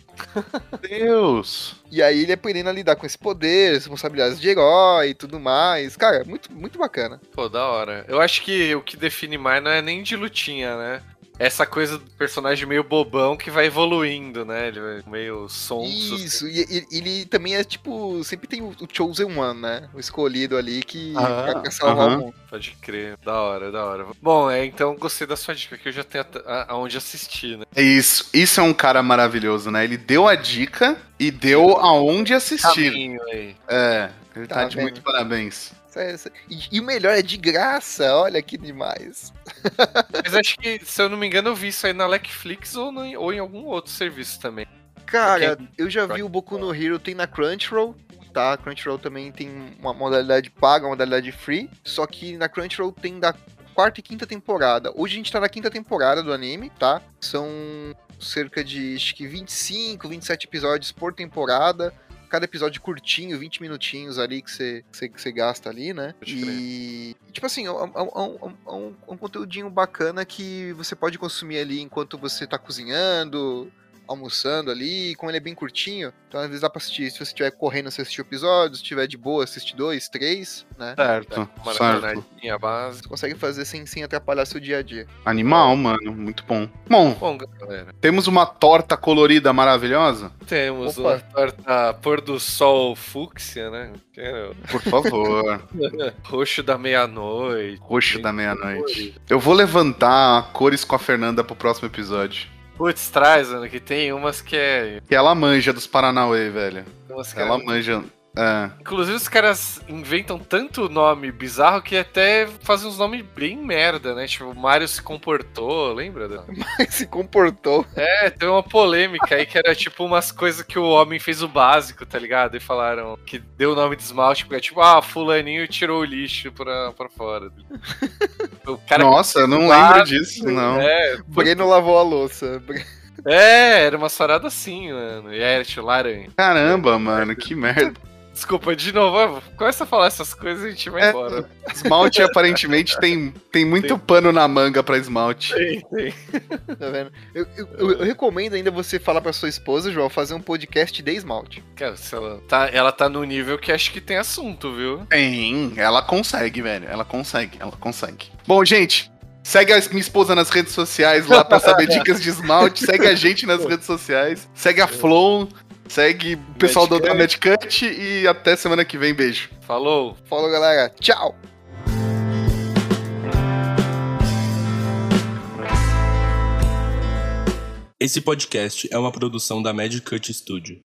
Deus! E aí ele aprendendo a lidar com esse poder, responsabilidades de herói e tudo mais. Cara, muito, muito bacana. Pô, da hora. Eu acho que o que define mais não é nem de lutinha, né? Essa coisa do personagem meio bobão que vai evoluindo, né? Ele vai meio sonso. Isso, e, e- ele também é tipo. Sempre tem o, o Chosen One, né? O escolhido ali que Ah, vai salvar o mundo. Pode crer. Da hora, da hora. Bom, é, então gostei da sua dica, que eu já tenho aonde assistir, né? É isso. Isso é um cara maravilhoso, né? Ele deu a dica e deu aonde assistir. Caminho aí. É, ele tá, Tá de muito parabéns. E, e o melhor é de graça, olha que demais. Mas acho que, se eu não me engano, eu vi isso aí na Netflix ou, no- ou em algum outro serviço também. Cara, Porque- eu já vi o Boku no Hero, tem na Crunchyroll, tá? Crunchyroll também tem uma modalidade paga, uma modalidade free, só que na Crunchyroll tem da quarta e quinta temporada. Hoje a gente tá na quinta temporada do anime, tá? São cerca de, acho que 25, 27 episódios por temporada. Cada episódio curtinho, 20 minutinhos ali que você que você- gasta ali, né? E, tipo assim, é um, é um- é um- é um conteúdinho bacana que você pode consumir ali enquanto você tá cozinhando, almoçando ali, como ele é bem curtinho, então às vezes dá pra assistir, se você estiver correndo, você assistir o episódio, se estiver de boa, assistir dois, três, né? Certo, Uma certo. base. Você consegue fazer sem, sem atrapalhar seu dia a dia. Animal, mano. Muito bom. Bom, Bom, galera, temos uma torta colorida maravilhosa? temos Opa. uma torta pôr do sol fúcsia, né? É Por favor. Roxo da meia-noite. Roxo da meia-noite. Eu vou levantar cores com a Fernanda pro próximo episódio. Putz, traz, mano, que tem umas que é. Que ela manja dos Paranauê, velho. Umas que Ela é- manja. É. Inclusive, os caras inventam tanto nome bizarro que até fazem uns nomes bem merda, né? Tipo, o Mario se comportou, lembra? da- se comportou. É, tem uma polêmica aí que era tipo umas coisas que o homem fez o básico, tá ligado? E falaram que deu o nome de esmalte, porque é tipo, ah, fulaninho tirou o lixo pra, pra fora. O cara Nossa, eu não lembro disso, não. É, Breno lavou a louça. É, era uma sarada assim, mano. E era tipo laranja. Caramba, mano, que merda. Desculpa, de novo, começa a falar essas coisas e a gente vai É. embora. Esmalte aparentemente tem, tem muito pano na manga pra esmalte. Tem, tem. Tá vendo? Eu, eu- eu- recomendo ainda você falar pra sua esposa, João, fazer um podcast de esmalte. Cara, ela tá, ela tá no nível que acho que tem assunto, viu? Tem, ela consegue, velho. Ela consegue, ela consegue. Bom, gente, segue a minha esposa nas redes sociais lá pra saber dicas de esmalte. Segue a gente nas redes sociais. Segue a Flow. Segue o pessoal do da Medcut e até semana que vem. Beijo. Falou! Falou, galera. Tchau! Esse podcast é uma produção da Magic Cut Studio.